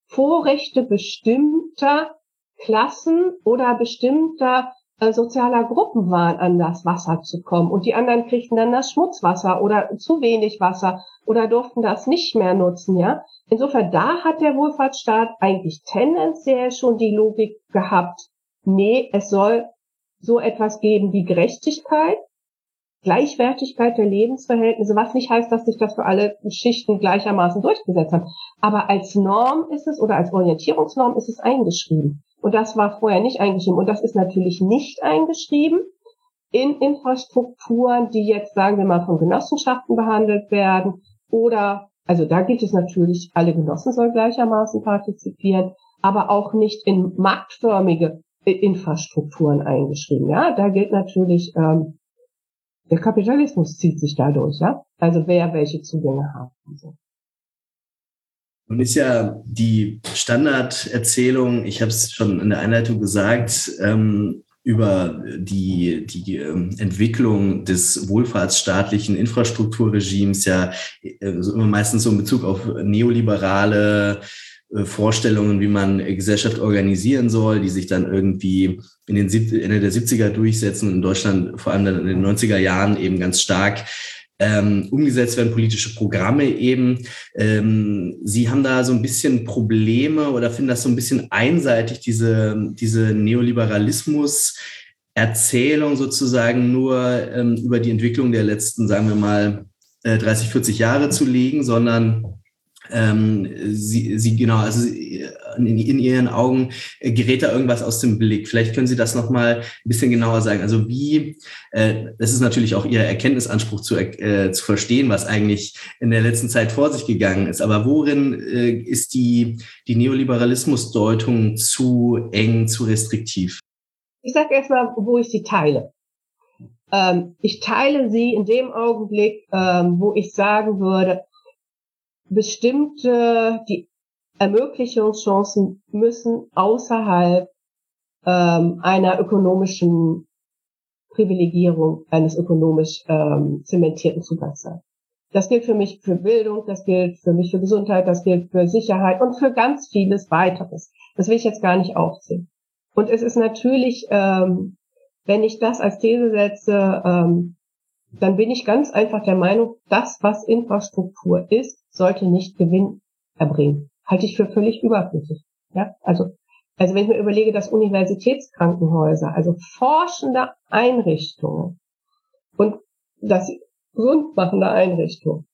Vorrechte bestimmter Klassen oder bestimmter äh, sozialer Gruppen waren, an das Wasser zu kommen. Und die anderen kriegten dann das Schmutzwasser oder zu wenig Wasser oder durften das nicht mehr nutzen, ja. Insofern, da hat der Wohlfahrtsstaat eigentlich tendenziell schon die Logik gehabt, nee, es soll so etwas geben wie Gerechtigkeit, Gleichwertigkeit der Lebensverhältnisse, was nicht heißt, dass sich das für alle Schichten gleichermaßen durchgesetzt hat. Aber als Norm ist es oder als Orientierungsnorm ist es eingeschrieben. Und das war vorher nicht eingeschrieben. Und das ist natürlich nicht eingeschrieben in Infrastrukturen, die jetzt, sagen wir mal, von Genossenschaften behandelt werden. Oder, also da gibt es natürlich, alle Genossen sollen gleichermaßen partizipieren, aber auch nicht in marktförmige Infrastrukturen eingeschrieben. Ja, da gilt natürlich, ähm, der Kapitalismus zieht sich dadurch, ja. Also wer welche Zugänge hat. Also. Nun ist ja die Standarderzählung, ich habe es schon in der Einleitung gesagt, ähm, über die, die ähm, Entwicklung des wohlfahrtsstaatlichen Infrastrukturregimes ja äh, immer meistens so in Bezug auf neoliberale Vorstellungen, wie man Gesellschaft organisieren soll, die sich dann irgendwie in den Ende der 70er durchsetzen und in Deutschland vor allem dann in den 90er Jahren eben ganz stark ähm, umgesetzt werden, politische Programme eben. Ähm, Sie haben da so ein bisschen Probleme oder finden das so ein bisschen einseitig, diese, diese Neoliberalismus. Erzählung sozusagen nur ähm, über die Entwicklung der letzten, sagen wir mal, äh, 30, 40 Jahre zu legen, sondern ähm, sie, sie genau, also in, in, Ihren Augen gerät da irgendwas aus dem Blick. Vielleicht können Sie das nochmal ein bisschen genauer sagen. Also wie, äh, ist natürlich auch Ihr Erkenntnisanspruch zu, äh, zu verstehen, was eigentlich in der letzten Zeit vor sich gegangen ist. Aber worin äh, ist die, die Neoliberalismusdeutung zu eng, zu restriktiv? Ich sage erstmal, wo ich sie teile. Ähm, ich teile sie in dem Augenblick, ähm, wo ich sagen würde, bestimmte, die Ermöglichungschancen müssen außerhalb ähm, einer ökonomischen Privilegierung eines ökonomisch ähm, zementierten Zugangs sein. Das gilt für mich für Bildung, das gilt für mich für Gesundheit, das gilt für Sicherheit und für ganz vieles weiteres. Das will ich jetzt gar nicht aufzählen. Und es ist natürlich, ähm, wenn ich das als These setze, ähm, dann bin ich ganz einfach der Meinung, das, was Infrastruktur ist, sollte nicht Gewinn erbringen. Halte ich für völlig überflüssig. Ja, also, also wenn ich mir überlege, dass Universitätskrankenhäuser, also forschende Einrichtungen und das gesundmachende Einrichtungen,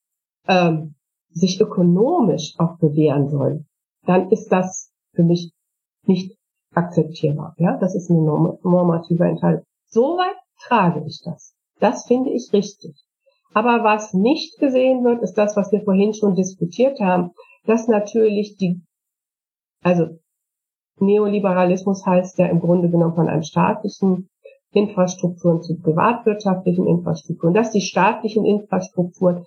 ähm, sich ökonomisch auch bewähren sollen, dann ist das für mich nicht akzeptierbar. Ja, das ist eine normative Entscheidung. Soweit trage ich das. Das finde ich richtig. Aber was nicht gesehen wird, ist das, was wir vorhin schon diskutiert haben, dass natürlich die, also Neoliberalismus heißt ja im Grunde genommen von einem staatlichen Infrastrukturen zu privatwirtschaftlichen Infrastrukturen, dass die staatlichen Infrastrukturen,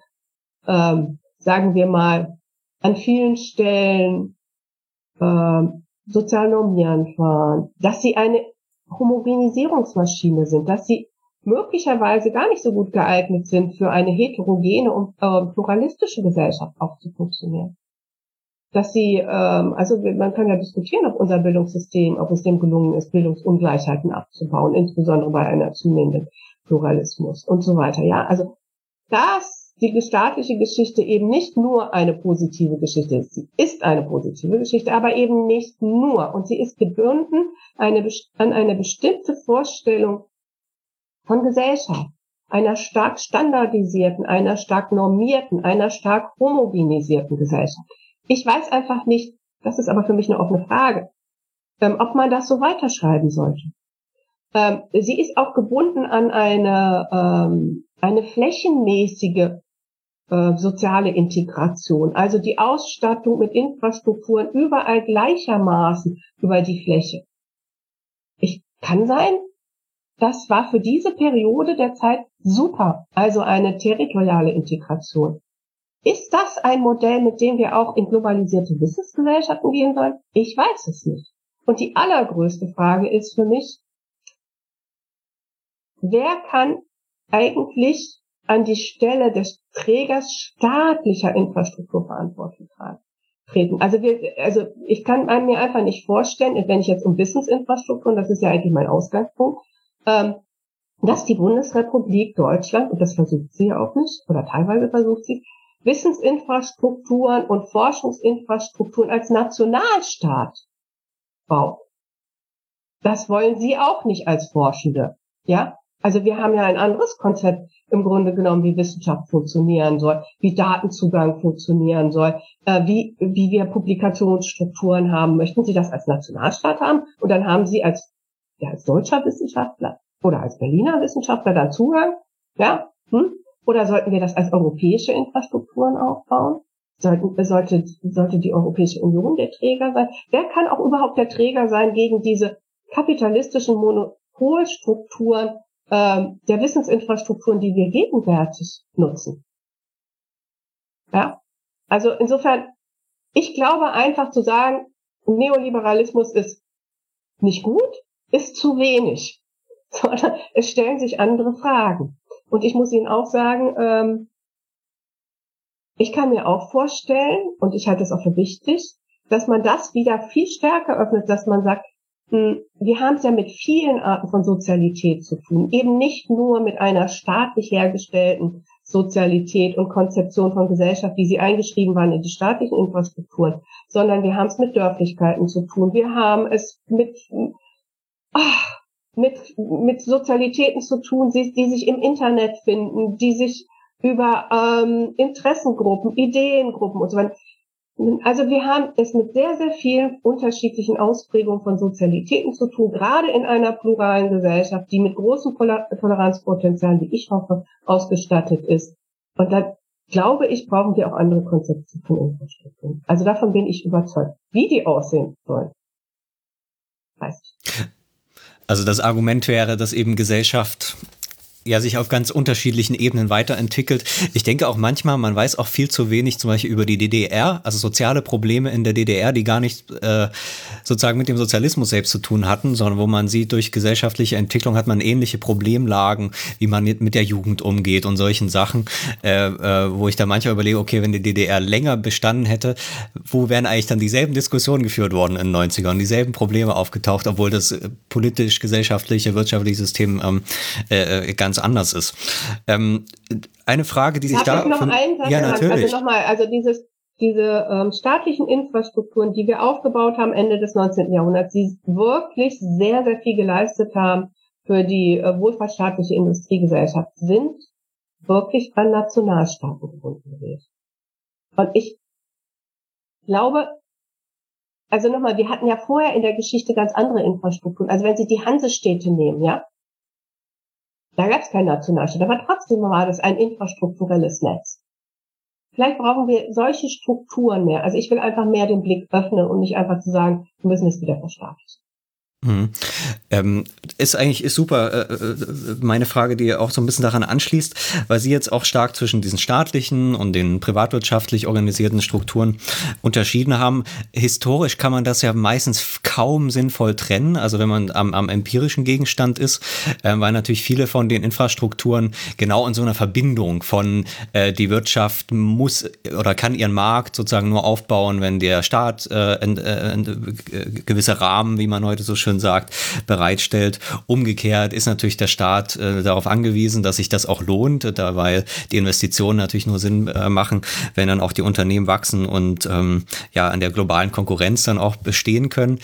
ähm, sagen wir mal, an vielen Stellen ähm, sozial normieren fahren, dass sie eine Homogenisierungsmaschine sind, dass sie möglicherweise gar nicht so gut geeignet sind, für eine heterogene und äh, pluralistische Gesellschaft auch zu funktionieren. Dass sie, ähm, also man kann ja diskutieren, ob unser Bildungssystem, ob es dem gelungen ist, Bildungsungleichheiten abzubauen, insbesondere bei einer zunehmenden Pluralismus und so weiter. Ja, also dass die staatliche Geschichte eben nicht nur eine positive Geschichte ist. Sie ist eine positive Geschichte, aber eben nicht nur. Und sie ist gebunden eine, an eine bestimmte Vorstellung von Gesellschaft, einer stark standardisierten, einer stark normierten, einer stark homogenisierten Gesellschaft. Ich weiß einfach nicht, das ist aber für mich eine offene Frage, ähm, ob man das so weiterschreiben sollte. Ähm, sie ist auch gebunden an eine, ähm, eine flächenmäßige äh, soziale Integration, also die Ausstattung mit Infrastrukturen überall gleichermaßen über die Fläche. Ich kann sein, das war für diese Periode der Zeit super, also eine territoriale Integration. Ist das ein Modell, mit dem wir auch in globalisierte Wissensgesellschaften gehen sollen? Ich weiß es nicht. Und die allergrößte Frage ist für mich, wer kann eigentlich an die Stelle des Trägers staatlicher Infrastrukturverantwortung treten? Also wir, also ich kann mir einfach nicht vorstellen, wenn ich jetzt um Wissensinfrastruktur, und das ist ja eigentlich mein Ausgangspunkt, ähm, dass die Bundesrepublik Deutschland, und das versucht sie ja auch nicht, oder teilweise versucht sie, Wissensinfrastrukturen und Forschungsinfrastrukturen als Nationalstaat baut. Das wollen sie auch nicht als Forschende. Ja? Also wir haben ja ein anderes Konzept im Grunde genommen, wie Wissenschaft funktionieren soll, wie Datenzugang funktionieren soll, äh, wie, wie wir Publikationsstrukturen haben. Möchten Sie das als Nationalstaat haben? Und dann haben Sie als ja, als deutscher Wissenschaftler oder als Berliner Wissenschaftler Zugang? Ja? Hm? Oder sollten wir das als europäische Infrastrukturen aufbauen? Sollten, sollte, sollte die Europäische Union der Träger sein? Wer kann auch überhaupt der Träger sein gegen diese kapitalistischen Monopolstrukturen ähm, der Wissensinfrastrukturen, die wir gegenwärtig nutzen? Ja, also insofern, ich glaube einfach zu sagen, Neoliberalismus ist nicht gut, ist zu wenig, sondern es stellen sich andere Fragen. Und ich muss Ihnen auch sagen, ähm, ich kann mir auch vorstellen, und ich halte es auch für wichtig, dass man das wieder viel stärker öffnet, dass man sagt, hm, wir haben es ja mit vielen Arten von Sozialität zu tun, eben nicht nur mit einer staatlich hergestellten Sozialität und Konzeption von Gesellschaft, wie sie eingeschrieben waren in die staatlichen Infrastrukturen, sondern wir haben es mit Dörflichkeiten zu tun, wir haben es mit ach, mit, mit Sozialitäten zu tun, die, die sich im Internet finden, die sich über ähm, Interessengruppen, Ideengruppen und so weiter. Also wir haben es mit sehr, sehr vielen unterschiedlichen Ausprägungen von Sozialitäten zu tun, gerade in einer pluralen Gesellschaft, die mit großem Toleranzpotenzial, wie ich hoffe, ausgestattet ist. Und da glaube ich, brauchen wir auch andere Konzepte von Infrastruktur. Also davon bin ich überzeugt. Wie die aussehen sollen, weiß ich. Also das Argument wäre, dass eben Gesellschaft ja sich auf ganz unterschiedlichen Ebenen weiterentwickelt. Ich denke auch manchmal, man weiß auch viel zu wenig zum Beispiel über die DDR, also soziale Probleme in der DDR, die gar nicht äh, sozusagen mit dem Sozialismus selbst zu tun hatten, sondern wo man sieht, durch gesellschaftliche Entwicklung hat man ähnliche Problemlagen, wie man mit der Jugend umgeht und solchen Sachen, äh, äh, wo ich da manchmal überlege, okay, wenn die DDR länger bestanden hätte, wo wären eigentlich dann dieselben Diskussionen geführt worden in den 90ern, dieselben Probleme aufgetaucht, obwohl das äh, politisch, gesellschaftliche, wirtschaftliche System ähm, äh, ganz ganz anders ist. Ähm, eine Frage, die sich da. Ich noch von, einen Satz ja, natürlich. Also nochmal, also dieses, diese ähm, staatlichen Infrastrukturen, die wir aufgebaut haben Ende des 19. Jahrhunderts, die wirklich sehr, sehr viel geleistet haben für die äh, wohlfahrtsstaatliche Industriegesellschaft, sind wirklich an Nationalstaaten gebunden gewesen. Und ich glaube, also nochmal, wir hatten ja vorher in der Geschichte ganz andere Infrastrukturen. Also wenn Sie die Hansestädte nehmen, ja, da gab es kein Nationalstaat, aber trotzdem war das ein infrastrukturelles Netz. Vielleicht brauchen wir solche Strukturen mehr. Also ich will einfach mehr den Blick öffnen und nicht einfach zu sagen, wir müssen es wieder verstaatlichen. Mhm. Ähm, ist eigentlich ist super. Äh, äh, meine Frage, die auch so ein bisschen daran anschließt, weil Sie jetzt auch stark zwischen diesen staatlichen und den privatwirtschaftlich organisierten Strukturen unterschieden haben. Historisch kann man das ja meistens kaum sinnvoll trennen. Also wenn man am, am empirischen Gegenstand ist, äh, weil natürlich viele von den Infrastrukturen genau in so einer Verbindung von äh, die Wirtschaft muss oder kann ihren Markt sozusagen nur aufbauen, wenn der Staat äh, äh, gewisse Rahmen, wie man heute so schön sagt, bereitstellt. Umgekehrt ist natürlich der Staat äh, darauf angewiesen, dass sich das auch lohnt, da, weil die Investitionen natürlich nur Sinn äh, machen, wenn dann auch die Unternehmen wachsen und ähm, ja an der globalen Konkurrenz dann auch bestehen können.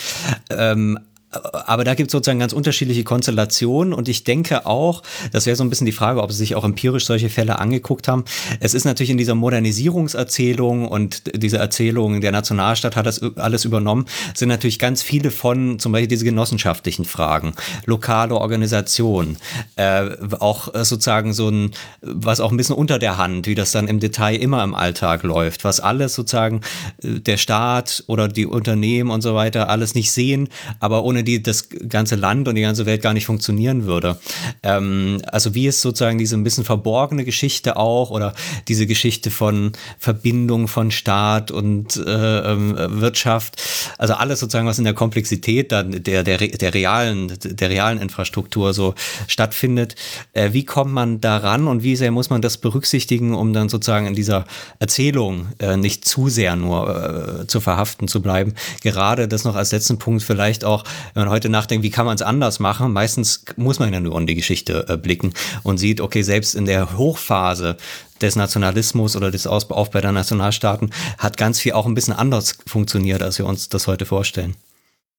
Ähm, aber da gibt es sozusagen ganz unterschiedliche Konstellationen und ich denke auch, das wäre so ein bisschen die Frage, ob Sie sich auch empirisch solche Fälle angeguckt haben. Es ist natürlich in dieser Modernisierungserzählung und diese Erzählung, der Nationalstaat hat das alles übernommen, sind natürlich ganz viele von zum Beispiel diese genossenschaftlichen Fragen, lokale Organisation, äh, auch sozusagen so ein, was auch ein bisschen unter der Hand, wie das dann im Detail immer im Alltag läuft, was alles sozusagen äh, der Staat oder die Unternehmen und so weiter alles nicht sehen, aber ohne die das ganze Land und die ganze Welt gar nicht funktionieren würde. Ähm, also wie ist sozusagen diese ein bisschen verborgene Geschichte auch oder diese Geschichte von Verbindung von Staat und äh, ähm, Wirtschaft, also alles sozusagen, was in der Komplexität dann der, der, der realen, der realen Infrastruktur so stattfindet. Äh, wie kommt man daran und wie sehr muss man das berücksichtigen, um dann sozusagen in dieser Erzählung äh, nicht zu sehr nur äh, zu verhaften zu bleiben? Gerade das noch als letzten Punkt vielleicht auch wenn man heute nachdenkt, wie kann man es anders machen, meistens muss man ja nur in die Geschichte äh, blicken und sieht, okay, selbst in der Hochphase des Nationalismus oder des Aufbau der Nationalstaaten hat ganz viel auch ein bisschen anders funktioniert, als wir uns das heute vorstellen.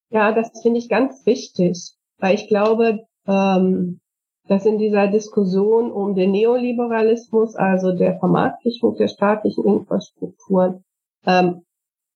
Ja, das finde ich ganz wichtig, weil ich glaube, ähm, dass in dieser Diskussion um den Neoliberalismus, also der Vermarktlichung der staatlichen Infrastrukturen, ähm,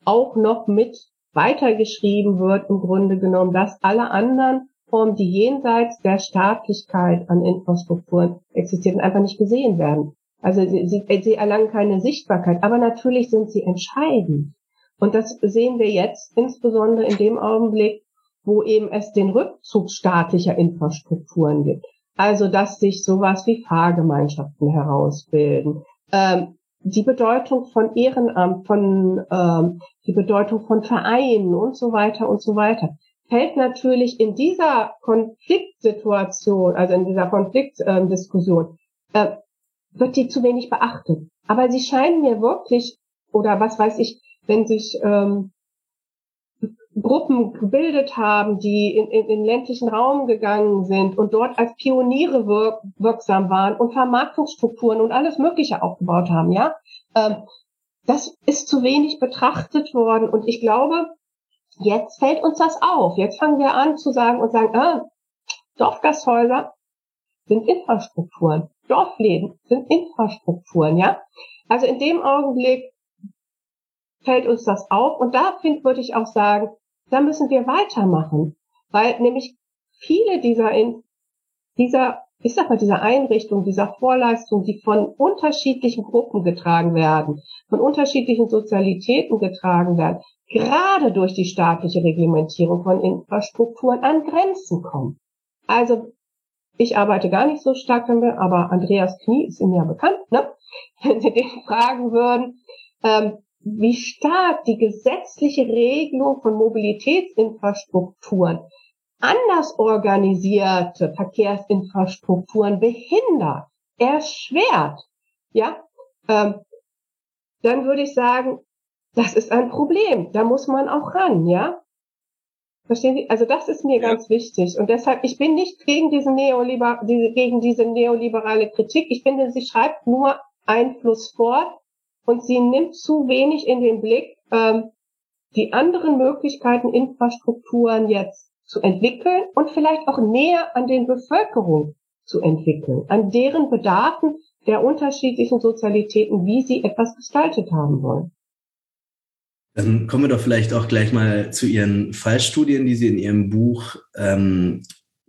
auch noch mit weitergeschrieben wird, im Grunde genommen, dass alle anderen Formen, die jenseits der Staatlichkeit an Infrastrukturen existieren, einfach nicht gesehen werden. Also sie, sie, sie erlangen keine Sichtbarkeit, aber natürlich sind sie entscheidend. Und das sehen wir jetzt insbesondere in dem Augenblick, wo eben es den Rückzug staatlicher Infrastrukturen gibt. Also dass sich sowas wie Fahrgemeinschaften herausbilden, ähm, die Bedeutung von Ehrenamt, von ähm, die Bedeutung von Vereinen und so weiter und so weiter, fällt natürlich in dieser Konfliktsituation, also in dieser Konfliktdiskussion, äh, wird die zu wenig beachtet. Aber sie scheinen mir wirklich, oder was weiß ich, wenn sich ähm, Gruppen gebildet haben, die in, in, in ländlichen Raum gegangen sind und dort als Pioniere wirk wirksam waren und Vermarktungsstrukturen und alles Mögliche aufgebaut haben, ja. Ähm, das ist zu wenig betrachtet worden und ich glaube, jetzt fällt uns das auf. Jetzt fangen wir an zu sagen und sagen, ah, Dorfgasthäuser sind Infrastrukturen, Dorfläden sind Infrastrukturen, ja. Also in dem Augenblick fällt uns das auf. Und da find, würde ich auch sagen, da müssen wir weitermachen. Weil nämlich viele dieser, in, dieser, ich sag mal, dieser Einrichtung, dieser Vorleistung, die von unterschiedlichen Gruppen getragen werden, von unterschiedlichen Sozialitäten getragen werden, gerade durch die staatliche Reglementierung von Infrastrukturen an Grenzen kommen. Also ich arbeite gar nicht so stark damit, aber Andreas Knie ist ihm ja bekannt, ne? wenn Sie den fragen würden, ähm, wie stark die gesetzliche Regelung von Mobilitätsinfrastrukturen anders organisierte Verkehrsinfrastrukturen behindert, erschwert, ja, ähm, dann würde ich sagen, das ist ein Problem. Da muss man auch ran, ja. Verstehen Sie? Also das ist mir ja. ganz wichtig. Und deshalb, ich bin nicht gegen diesen Neoliber diese, gegen diese neoliberale Kritik. Ich finde, sie schreibt nur Einfluss fort und sie nimmt zu wenig in den Blick, ähm, die anderen Möglichkeiten, Infrastrukturen jetzt zu entwickeln und vielleicht auch näher an den Bevölkerungen zu entwickeln, an deren Bedarfen der unterschiedlichen Sozialitäten, wie sie etwas gestaltet haben wollen. Dann kommen wir doch vielleicht auch gleich mal zu Ihren Fallstudien, die Sie in Ihrem Buch ähm,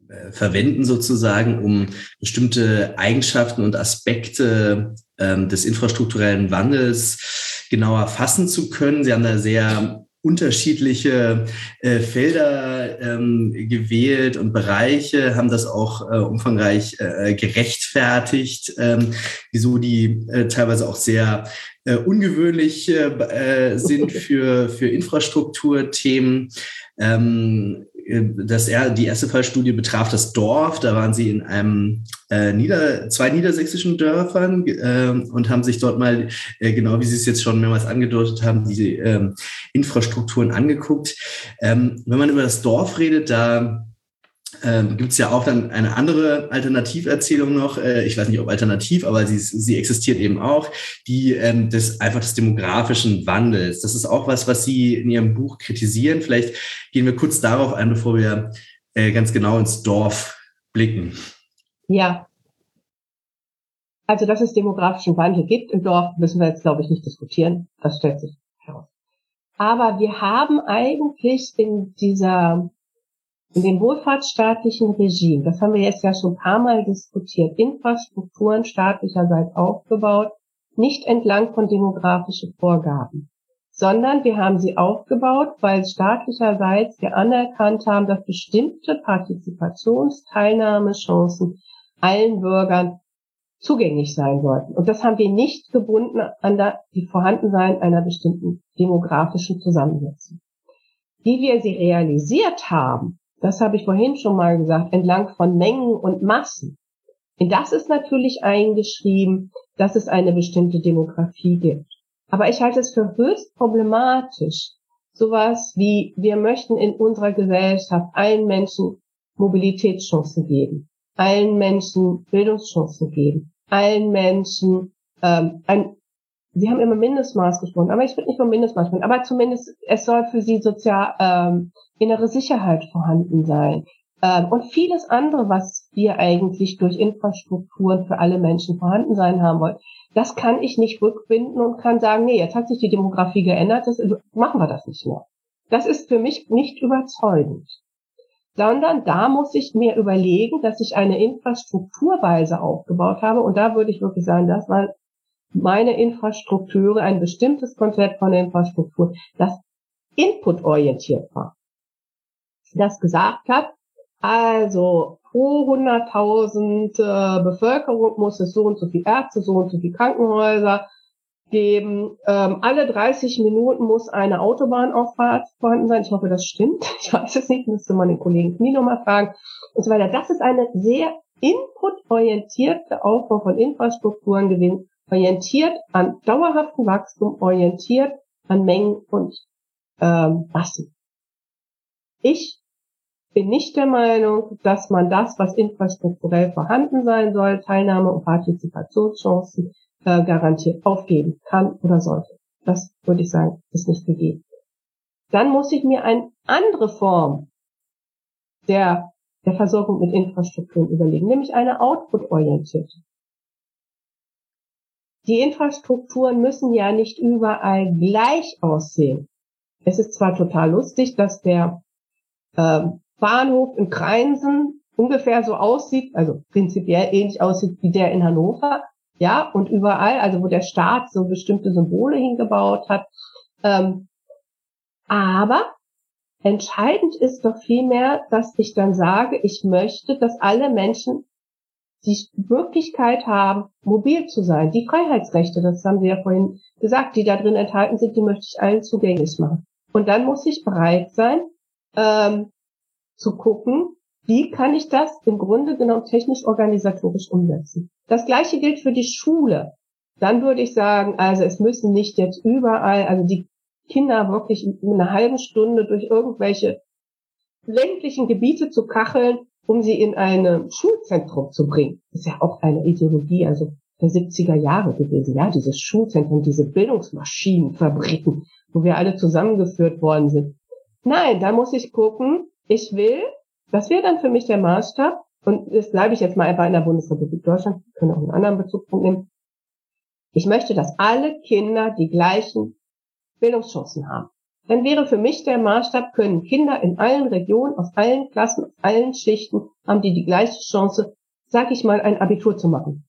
äh, verwenden, sozusagen, um bestimmte Eigenschaften und Aspekte ähm, des infrastrukturellen Wandels genauer fassen zu können. Sie haben da sehr unterschiedliche äh, Felder ähm, gewählt und Bereiche, haben das auch äh, umfangreich äh, gerechtfertigt, ähm, wieso die äh, teilweise auch sehr äh, ungewöhnlich äh, sind für, für Infrastrukturthemen. Ähm, das er, die erste Fallstudie betraf das Dorf. Da waren sie in einem äh, Nieder, zwei niedersächsischen Dörfern äh, und haben sich dort mal, äh, genau wie Sie es jetzt schon mehrmals angedeutet haben, diese ähm, Infrastrukturen angeguckt. Ähm, wenn man über das Dorf redet, da ähm, gibt es ja auch dann eine andere Alternativerzählung noch, äh, ich weiß nicht ob alternativ, aber sie, sie existiert eben auch, die ähm, des einfach des demografischen Wandels. Das ist auch was, was Sie in Ihrem Buch kritisieren. Vielleicht gehen wir kurz darauf ein, bevor wir äh, ganz genau ins Dorf blicken. Ja. Also, dass es demografischen Wandel gibt im Dorf, müssen wir jetzt, glaube ich, nicht diskutieren. Das stellt sich heraus. Aber wir haben eigentlich in dieser in dem wohlfahrtsstaatlichen Regime, das haben wir jetzt ja schon ein paar Mal diskutiert, Infrastrukturen staatlicherseits aufgebaut, nicht entlang von demografischen Vorgaben, sondern wir haben sie aufgebaut, weil staatlicherseits wir anerkannt haben, dass bestimmte Partizipations-, Teilnahmechancen allen Bürgern zugänglich sein sollten. Und das haben wir nicht gebunden an die Vorhandensein einer bestimmten demografischen Zusammensetzung. Wie wir sie realisiert haben, das habe ich vorhin schon mal gesagt, entlang von Mengen und Massen. Und das ist natürlich eingeschrieben, dass es eine bestimmte Demografie gibt. Aber ich halte es für höchst problematisch, sowas wie wir möchten in unserer Gesellschaft allen Menschen Mobilitätschancen geben, allen Menschen Bildungschancen geben, allen Menschen ähm, ein Sie haben immer Mindestmaß gesprochen, aber ich würde nicht von Mindestmaß sprechen, aber zumindest es soll für Sie sozial ähm, innere Sicherheit vorhanden sein. Ähm, und vieles andere, was wir eigentlich durch Infrastrukturen für alle Menschen vorhanden sein haben wollen. Das kann ich nicht rückbinden und kann sagen, nee, jetzt hat sich die Demografie geändert, das, machen wir das nicht mehr. Das ist für mich nicht überzeugend. Sondern da muss ich mir überlegen, dass ich eine Infrastrukturweise aufgebaut habe. Und da würde ich wirklich sagen, das war meine Infrastruktur, ein bestimmtes Konzept von Infrastruktur, das inputorientiert war das gesagt hat. Also pro 100.000 äh, Bevölkerung muss es so und so viel Ärzte, so und so viel Krankenhäuser geben. Ähm, alle 30 Minuten muss eine Autobahnauffahrt vorhanden sein. Ich hoffe, das stimmt. Ich weiß es nicht, müsste man den Kollegen Knie nochmal fragen und so weiter. Das ist eine sehr inputorientierte Aufbau von Infrastrukturen gewesen, orientiert an dauerhaftem Wachstum, orientiert an Mengen und ähm, Massen. Ich bin nicht der Meinung, dass man das, was infrastrukturell vorhanden sein soll, Teilnahme und Partizipationschancen äh, garantiert aufgeben kann oder sollte. Das würde ich sagen, ist nicht gegeben. Dann muss ich mir eine andere Form der, der Versorgung mit Infrastrukturen überlegen, nämlich eine output-orientierte. Die Infrastrukturen müssen ja nicht überall gleich aussehen. Es ist zwar total lustig, dass der äh, Bahnhof in Kreinsen ungefähr so aussieht, also prinzipiell ähnlich aussieht wie der in Hannover, ja, und überall, also wo der Staat so bestimmte Symbole hingebaut hat. Ähm, aber entscheidend ist doch vielmehr, dass ich dann sage, ich möchte, dass alle Menschen die Möglichkeit haben, mobil zu sein. Die Freiheitsrechte, das haben Sie ja vorhin gesagt, die da drin enthalten sind, die möchte ich allen zugänglich machen. Und dann muss ich bereit sein, ähm, zu gucken, wie kann ich das im Grunde genommen technisch organisatorisch umsetzen. Das gleiche gilt für die Schule. Dann würde ich sagen, also es müssen nicht jetzt überall, also die Kinder wirklich in einer halben Stunde durch irgendwelche ländlichen Gebiete zu kacheln, um sie in ein Schulzentrum zu bringen. Das ist ja auch eine Ideologie, also der 70er Jahre gewesen, ja, dieses Schulzentrum, diese Bildungsmaschinenfabriken, wo wir alle zusammengeführt worden sind. Nein, da muss ich gucken, ich will, das wäre dann für mich der Maßstab, und das bleibe ich jetzt mal einfach in der Bundesrepublik Deutschland, können auch einen anderen Bezugspunkt nehmen. Ich möchte, dass alle Kinder die gleichen Bildungschancen haben. Dann wäre für mich der Maßstab, können Kinder in allen Regionen, aus allen Klassen, aus allen Schichten, haben die die gleiche Chance, sag ich mal, ein Abitur zu machen.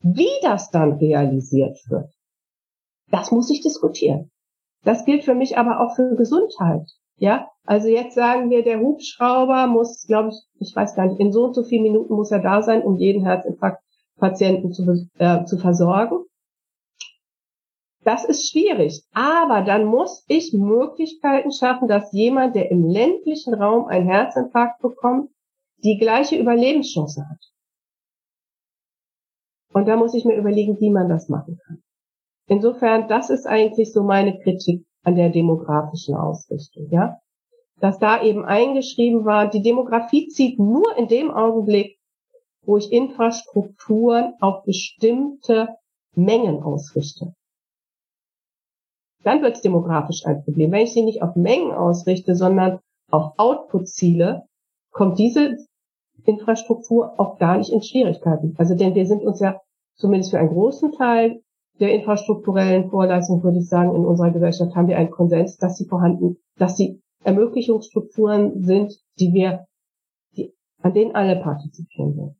Wie das dann realisiert wird, das muss ich diskutieren. Das gilt für mich aber auch für Gesundheit. Ja, also jetzt sagen wir, der Hubschrauber muss, glaube ich, ich weiß gar nicht, in so und so vielen Minuten muss er da sein, um jeden Herzinfarktpatienten zu, äh, zu versorgen. Das ist schwierig. Aber dann muss ich Möglichkeiten schaffen, dass jemand, der im ländlichen Raum einen Herzinfarkt bekommt, die gleiche Überlebenschance hat. Und da muss ich mir überlegen, wie man das machen kann. Insofern, das ist eigentlich so meine Kritik an der demografischen Ausrichtung, ja. Dass da eben eingeschrieben war, die Demografie zieht nur in dem Augenblick, wo ich Infrastrukturen auf bestimmte Mengen ausrichte. Dann wird es demografisch ein Problem. Wenn ich sie nicht auf Mengen ausrichte, sondern auf Output-Ziele, kommt diese Infrastruktur auch gar nicht in Schwierigkeiten. Also denn wir sind uns ja zumindest für einen großen Teil der infrastrukturellen Vorleistung, würde ich sagen, in unserer Gesellschaft haben wir einen Konsens, dass sie vorhanden, dass sie Ermöglichungsstrukturen sind, die wir, die, an denen alle partizipieren wollen.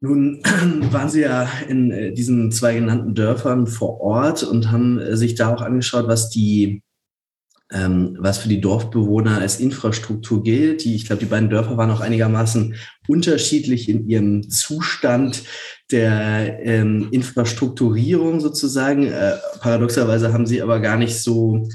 Nun waren Sie ja in äh, diesen zwei genannten Dörfern vor Ort und haben äh, sich da auch angeschaut, was die ähm, was für die Dorfbewohner als Infrastruktur gilt. Die, ich glaube, die beiden Dörfer waren auch einigermaßen unterschiedlich in ihrem Zustand der ähm, Infrastrukturierung sozusagen. Äh, paradoxerweise haben sie aber gar nicht so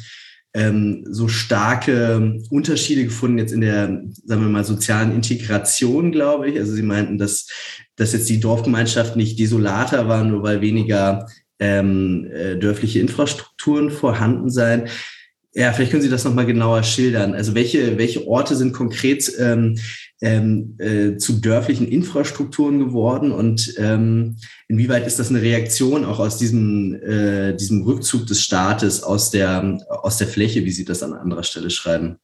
ähm, so starke Unterschiede gefunden jetzt in der, sagen wir mal, sozialen Integration, glaube ich. Also Sie meinten, dass, dass jetzt die Dorfgemeinschaft nicht desolater war, nur weil weniger ähm, äh, dörfliche Infrastrukturen vorhanden seien. Ja, vielleicht können Sie das nochmal genauer schildern. Also welche, welche Orte sind konkret ähm, ähm, äh, zu dörflichen Infrastrukturen geworden und ähm, inwieweit ist das eine Reaktion auch aus diesem, äh, diesem Rückzug des Staates aus der, aus der Fläche, wie Sie das an anderer Stelle schreiben?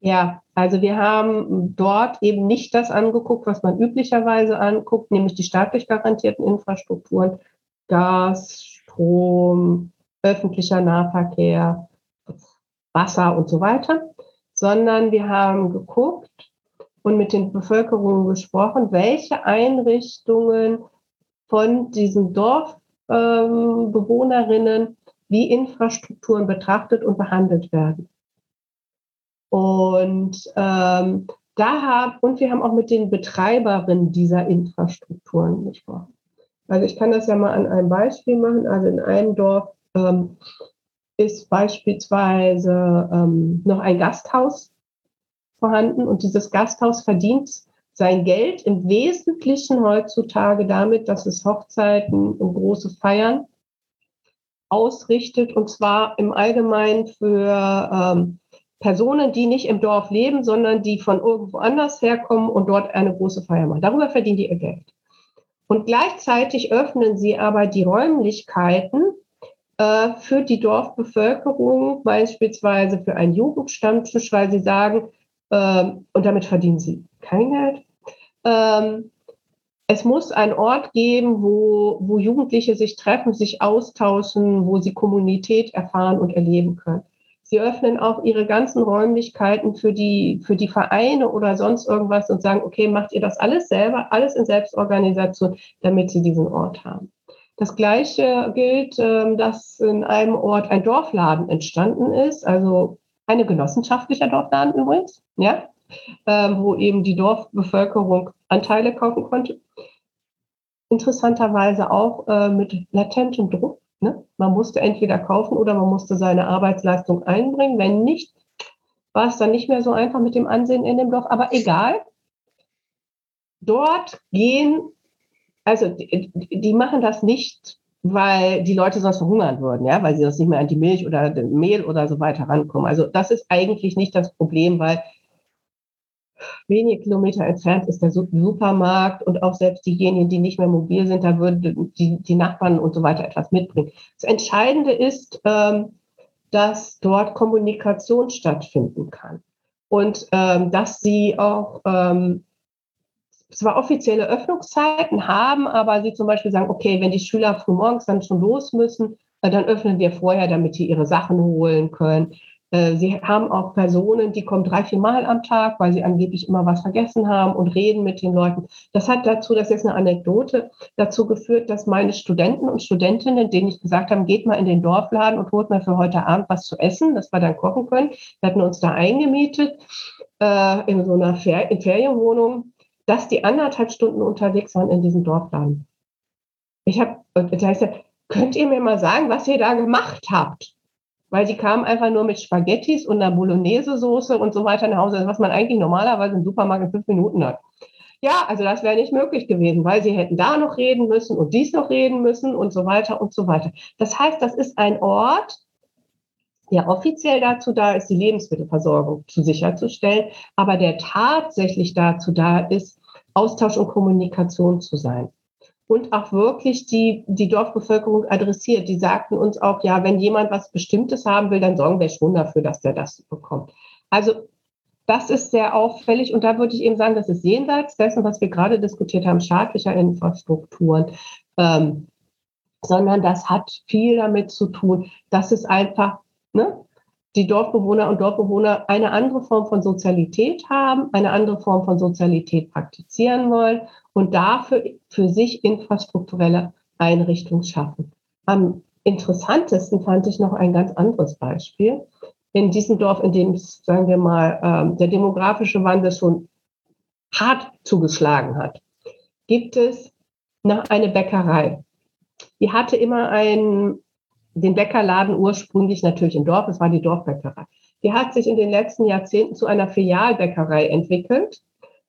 Ja, also wir haben dort eben nicht das angeguckt, was man üblicherweise anguckt, nämlich die staatlich garantierten Infrastrukturen, Gas, Strom, öffentlicher Nahverkehr, Wasser und so weiter, sondern wir haben geguckt und mit den Bevölkerungen gesprochen, welche Einrichtungen von diesen Dorfbewohnerinnen ähm, wie Infrastrukturen betrachtet und behandelt werden. Und ähm, da haben, und wir haben auch mit den Betreiberinnen dieser Infrastrukturen gesprochen. Also ich kann das ja mal an einem Beispiel machen. Also in einem Dorf ähm, ist beispielsweise ähm, noch ein Gasthaus vorhanden und dieses Gasthaus verdient sein Geld im Wesentlichen heutzutage damit, dass es Hochzeiten und große Feiern ausrichtet und zwar im Allgemeinen für ähm, Personen, die nicht im Dorf leben, sondern die von irgendwo anders herkommen und dort eine große Feier machen. Darüber verdienen die ihr Geld. Und gleichzeitig öffnen sie aber die Räumlichkeiten äh, für die Dorfbevölkerung, beispielsweise für einen Jugendstammtisch, weil sie sagen, ähm, und damit verdienen sie kein Geld, ähm, es muss einen Ort geben, wo, wo Jugendliche sich treffen, sich austauschen, wo sie Kommunität erfahren und erleben können. Sie öffnen auch ihre ganzen Räumlichkeiten für die, für die Vereine oder sonst irgendwas und sagen, okay, macht ihr das alles selber, alles in Selbstorganisation, damit sie diesen Ort haben. Das Gleiche gilt, ähm, dass in einem Ort ein Dorfladen entstanden ist, also eine genossenschaftlicher Dorfladen übrigens, ja, ähm, wo eben die Dorfbevölkerung Anteile kaufen konnte. Interessanterweise auch äh, mit latentem Druck. Ne? Man musste entweder kaufen oder man musste seine Arbeitsleistung einbringen. Wenn nicht, war es dann nicht mehr so einfach mit dem Ansehen in dem Dorf. Aber egal, dort gehen, also die, die machen das nicht, weil die Leute sonst verhungern würden, ja, weil sie sonst nicht mehr an die Milch oder Mehl oder so weiter rankommen. Also das ist eigentlich nicht das Problem, weil wenige Kilometer entfernt ist der Supermarkt und auch selbst diejenigen, die nicht mehr mobil sind, da würden die, die Nachbarn und so weiter etwas mitbringen. Das Entscheidende ist, ähm, dass dort Kommunikation stattfinden kann und ähm, dass sie auch ähm, zwar offizielle Öffnungszeiten haben, aber sie zum Beispiel sagen, okay, wenn die Schüler früh morgens dann schon los müssen, äh, dann öffnen wir vorher, damit sie ihre Sachen holen können. Äh, sie haben auch Personen, die kommen drei, vier Mal am Tag, weil sie angeblich immer was vergessen haben und reden mit den Leuten. Das hat dazu, das ist eine Anekdote, dazu geführt, dass meine Studenten und Studentinnen, denen ich gesagt habe, geht mal in den Dorfladen und holt mal für heute Abend was zu essen, dass wir dann kochen können. Wir hatten uns da eingemietet äh, in so einer Fer in Ferienwohnung, dass die anderthalb Stunden unterwegs waren in diesem Dorfladen. Ich habe, da heißt könnt ihr mir mal sagen, was ihr da gemacht habt? weil die kamen einfach nur mit Spaghettis und einer Bolognese-Soße und so weiter nach Hause, was man eigentlich normalerweise im Supermarkt in fünf Minuten hat. Ja, also das wäre nicht möglich gewesen, weil sie hätten da noch reden müssen und dies noch reden müssen und so weiter und so weiter. Das heißt, das ist ein Ort, der offiziell dazu da ist, die Lebensmittelversorgung zu sicherzustellen, aber der tatsächlich dazu da ist, Austausch und Kommunikation zu sein und auch wirklich die, die Dorfbevölkerung adressiert. Die sagten uns auch, ja, wenn jemand was Bestimmtes haben will, dann sorgen wir schon dafür, dass der das bekommt. Also das ist sehr auffällig und da würde ich eben sagen, das ist jenseits dessen, was wir gerade diskutiert haben, staatlicher Infrastrukturen, ähm, sondern das hat viel damit zu tun, dass es einfach ne, die Dorfbewohner und Dorfbewohner eine andere Form von Sozialität haben, eine andere Form von Sozialität praktizieren wollen und dafür für sich infrastrukturelle Einrichtungen schaffen. Am interessantesten fand ich noch ein ganz anderes Beispiel. In diesem Dorf, in dem, sagen wir mal, ähm, der demografische Wandel schon hart zugeschlagen hat, gibt es noch eine Bäckerei. Die hatte immer einen, den Bäckerladen ursprünglich natürlich im Dorf, es war die Dorfbäckerei. Die hat sich in den letzten Jahrzehnten zu einer Filialbäckerei entwickelt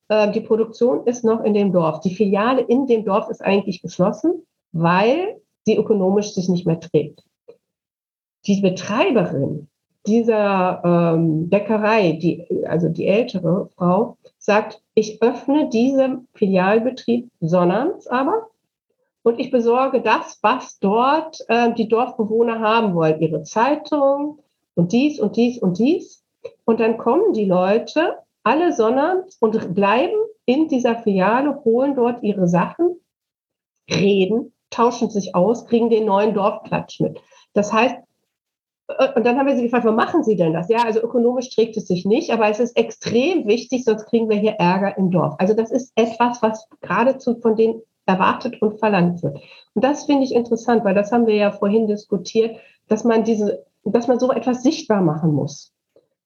äh, die Produktion ist noch in dem Dorf. Die Filiale in dem Dorf ist eigentlich geschlossen, weil sie ökonomisch sich nicht mehr trägt. Die Betreiberin dieser ähm, Bäckerei, die, also die ältere Frau, sagt, ich öffne diesen Filialbetrieb sonnabends aber und ich besorge das, was dort äh, die Dorfbewohner haben wollen, ihre Zeitung und dies und dies und dies. Und dann kommen die Leute alle sonnabends und bleiben in dieser Filiale, holen dort ihre Sachen, reden, tauschen sich aus, kriegen den neuen Dorfklatsch mit. Das heißt, äh, und dann haben wir sie gefragt, warum machen Sie denn das? Ja, also ökonomisch trägt es sich nicht, aber es ist extrem wichtig, sonst kriegen wir hier Ärger im Dorf. Also das ist etwas, was geradezu von denen erwartet und verlangt wird. Und das finde ich interessant, weil das haben wir ja vorhin diskutiert, dass man diese, dass man so etwas sichtbar machen muss.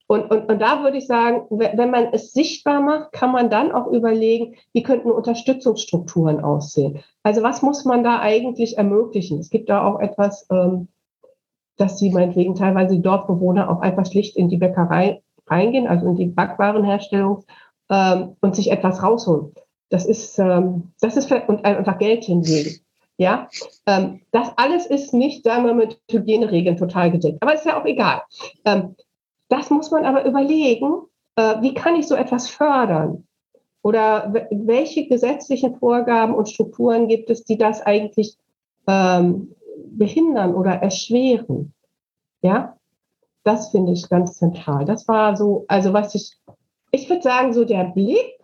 Und, und, und da würde ich sagen, wenn man es sichtbar macht, kann man dann auch überlegen, wie könnten Unterstützungsstrukturen aussehen. Also was muss man da eigentlich ermöglichen? Es gibt da auch etwas, ähm, dass sie meinetwegen teilweise die Dorfbewohner auch einfach schlicht in die Bäckerei reingehen, also in die Backwarenherstellung ähm, und sich etwas rausholen. Das ist, ähm, das ist und einfach Geld hinlegen. Ja, ähm, das alles ist nicht, sagen wir, mit Hygieneregeln total gedeckt. Aber ist ja auch egal. Ähm, das muss man aber überlegen, äh, wie kann ich so etwas fördern? Oder welche gesetzlichen Vorgaben und Strukturen gibt es, die das eigentlich ähm, behindern oder erschweren? Ja, das finde ich ganz zentral. Das war so, also was ich, ich würde sagen, so der Blick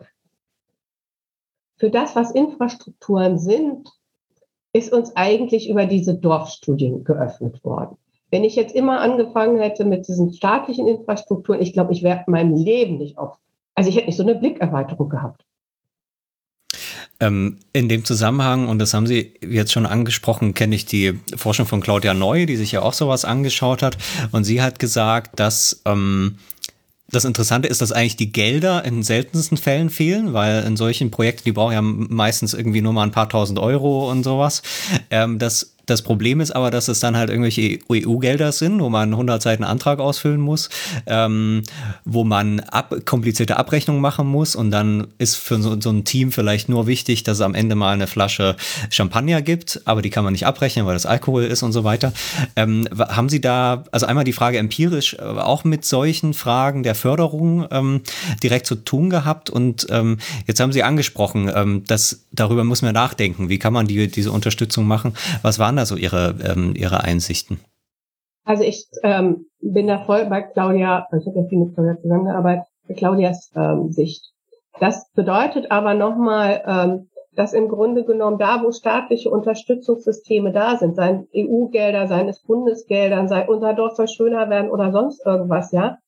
für das, was Infrastrukturen sind, ist uns eigentlich über diese Dorfstudien geöffnet worden. Wenn ich jetzt immer angefangen hätte mit diesen staatlichen Infrastrukturen, ich glaube, ich wäre in meinem Leben nicht auf, also ich hätte nicht so eine Blickerweiterung gehabt. Ähm, in dem Zusammenhang, und das haben Sie jetzt schon angesprochen, kenne ich die Forschung von Claudia Neu, die sich ja auch sowas angeschaut hat. Und sie hat gesagt, dass ähm, das Interessante ist, dass eigentlich die Gelder in seltensten Fällen fehlen, weil in solchen Projekten, die brauchen ja meistens irgendwie nur mal ein paar tausend Euro und sowas. Ähm, dass das Problem ist aber, dass es dann halt irgendwelche EU-Gelder sind, wo man 100 Seiten Antrag ausfüllen muss, ähm, wo man ab, komplizierte Abrechnungen machen muss und dann ist für so, so, ein Team vielleicht nur wichtig, dass es am Ende mal eine Flasche Champagner gibt, aber die kann man nicht abrechnen, weil das Alkohol ist und so weiter. Ähm, haben Sie da, also einmal die Frage empirisch, äh, auch mit solchen Fragen der Förderung ähm, direkt zu tun gehabt und ähm, jetzt haben Sie angesprochen, ähm, dass darüber muss man nachdenken, wie kann man die, diese Unterstützung machen. Was waren da so Ihre, ähm, Ihre Einsichten? Also ich ähm, bin da voll bei Claudia, ich habe ja viel mit Claudia zusammengearbeitet, bei Claudias ähm, Sicht. Das bedeutet aber nochmal, ähm, dass im Grunde genommen da, wo staatliche Unterstützungssysteme da sind, seien EU-Gelder, seien es Bundesgelder, sei unser Dorf soll schöner werden oder sonst irgendwas, ja,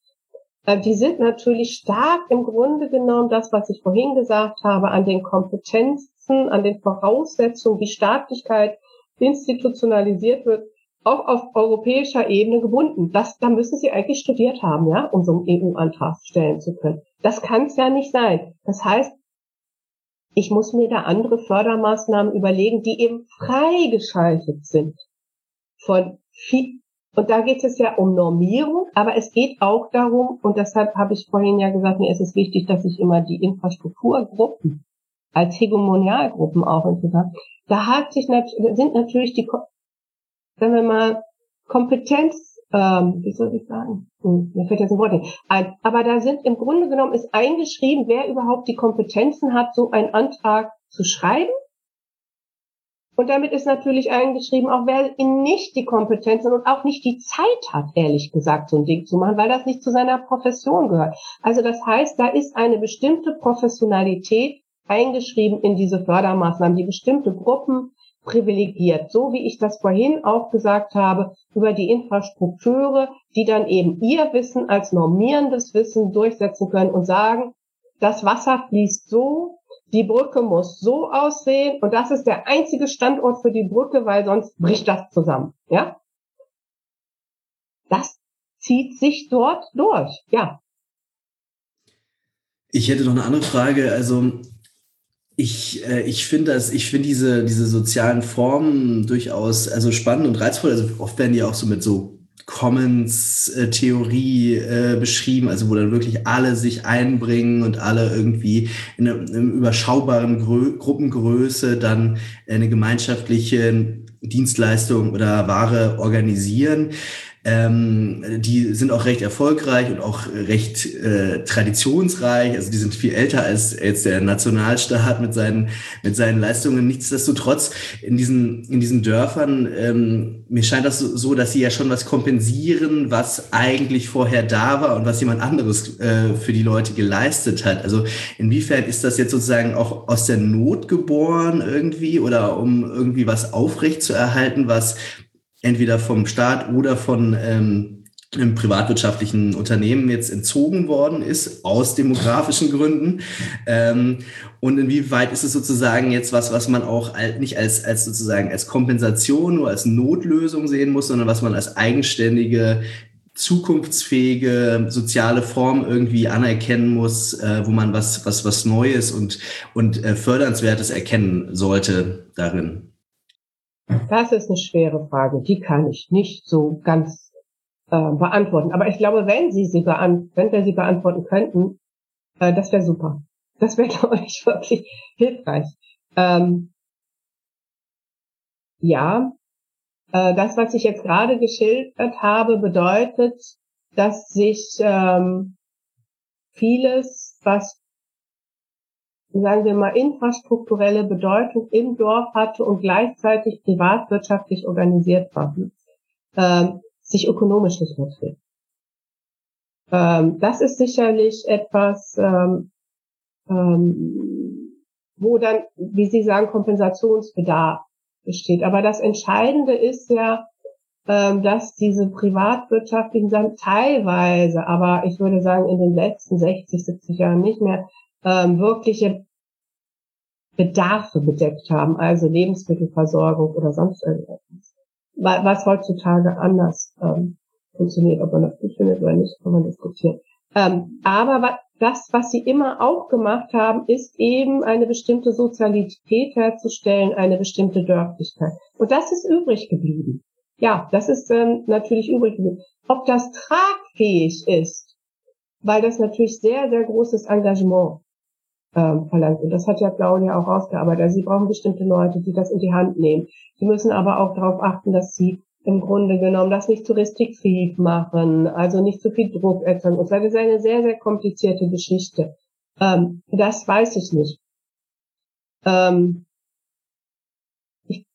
äh, die sind natürlich stark im Grunde genommen das, was ich vorhin gesagt habe, an den Kompetenzen, an den Voraussetzungen, wie Staatlichkeit institutionalisiert wird, auch auf europäischer Ebene gebunden. Das, da müssen Sie eigentlich studiert haben, ja, um so einen EU-Antrag stellen zu können. Das kann es ja nicht sein. Das heißt, ich muss mir da andere Fördermaßnahmen überlegen, die eben freigeschaltet sind von viel, und da geht es ja um Normierung, aber es geht auch darum, und deshalb habe ich vorhin ja gesagt, mir ist es wichtig, dass ich immer die Infrastrukturgruppen als Hegemonialgruppen auch interessant, da hat sich sind natürlich die, sagen wir mal, Kompetenz, ähm, wie soll ich sagen? Hm, mir fällt jetzt ein Wort nicht. Aber da sind im Grunde genommen ist eingeschrieben, wer überhaupt die Kompetenzen hat, so einen Antrag zu schreiben. Und damit ist natürlich eingeschrieben, auch wer nicht die Kompetenzen und auch nicht die Zeit hat, ehrlich gesagt, so ein Ding zu machen, weil das nicht zu seiner Profession gehört. Also das heißt, da ist eine bestimmte Professionalität eingeschrieben in diese Fördermaßnahmen, die bestimmte Gruppen privilegiert, so wie ich das vorhin auch gesagt habe, über die Infrastrukture, die dann eben ihr Wissen als normierendes Wissen durchsetzen können und sagen, das Wasser fließt so, die Brücke muss so aussehen und das ist der einzige Standort für die Brücke, weil sonst bricht das zusammen, ja? Das zieht sich dort durch, ja. Ich hätte noch eine andere Frage. Also ich, äh, ich finde das, ich finde diese, diese sozialen Formen durchaus also spannend und reizvoll. Also oft werden die auch so mit so Commons-Theorie äh, beschrieben, also wo dann wirklich alle sich einbringen und alle irgendwie in einer, in einer überschaubaren Grö Gruppengröße dann eine gemeinschaftliche Dienstleistung oder Ware organisieren. Ähm, die sind auch recht erfolgreich und auch recht äh, traditionsreich. Also die sind viel älter als jetzt der Nationalstaat mit seinen mit seinen Leistungen. Nichtsdestotrotz in diesen in diesen Dörfern ähm, mir scheint das so, dass sie ja schon was kompensieren, was eigentlich vorher da war und was jemand anderes äh, für die Leute geleistet hat. Also inwiefern ist das jetzt sozusagen auch aus der Not geboren irgendwie oder um irgendwie was aufrecht zu erhalten, was entweder vom Staat oder von ähm, einem privatwirtschaftlichen Unternehmen jetzt entzogen worden ist, aus demografischen Gründen. Ähm, und inwieweit ist es sozusagen jetzt was, was man auch nicht als, als sozusagen als Kompensation, nur als Notlösung sehen muss, sondern was man als eigenständige zukunftsfähige soziale Form irgendwie anerkennen muss, äh, wo man was, was, was Neues und, und äh, Fördernswertes erkennen sollte darin. Das ist eine schwere Frage. Die kann ich nicht so ganz äh, beantworten. Aber ich glaube, wenn Sie sie, beant wenn wir sie beantworten könnten, äh, das wäre super. Das wäre, glaube ich, wirklich hilfreich. Ähm, ja, äh, das, was ich jetzt gerade geschildert habe, bedeutet, dass sich ähm, vieles, was sagen wir mal, infrastrukturelle Bedeutung im Dorf hatte und gleichzeitig privatwirtschaftlich organisiert war, ähm, sich ökonomisch nicht mehr trägt. Ähm, das ist sicherlich etwas, ähm, ähm, wo dann, wie Sie sagen, Kompensationsbedarf besteht. Aber das Entscheidende ist ja, ähm, dass diese privatwirtschaftlichen Sachen teilweise, aber ich würde sagen in den letzten 60, 70 Jahren nicht mehr, ähm, wirkliche Bedarfe bedeckt haben, also Lebensmittelversorgung oder sonst irgendetwas. Was heutzutage anders ähm, funktioniert, ob man das gut findet oder nicht, kann man diskutieren. Ähm, aber das, was sie immer auch gemacht haben, ist eben eine bestimmte Sozialität herzustellen, eine bestimmte Dörflichkeit. Und das ist übrig geblieben. Ja, das ist ähm, natürlich übrig geblieben. Ob das tragfähig ist, weil das natürlich sehr, sehr großes Engagement ähm, verlangt. Und das hat ja Claudia auch rausgearbeitet. Also sie brauchen bestimmte Leute, die das in die Hand nehmen. Sie müssen aber auch darauf achten, dass sie im Grunde genommen das nicht zu restriktiv machen, also nicht zu viel Druck erzeugen. Und das ist eine sehr, sehr komplizierte Geschichte. Ähm, das weiß ich nicht. Ähm, ich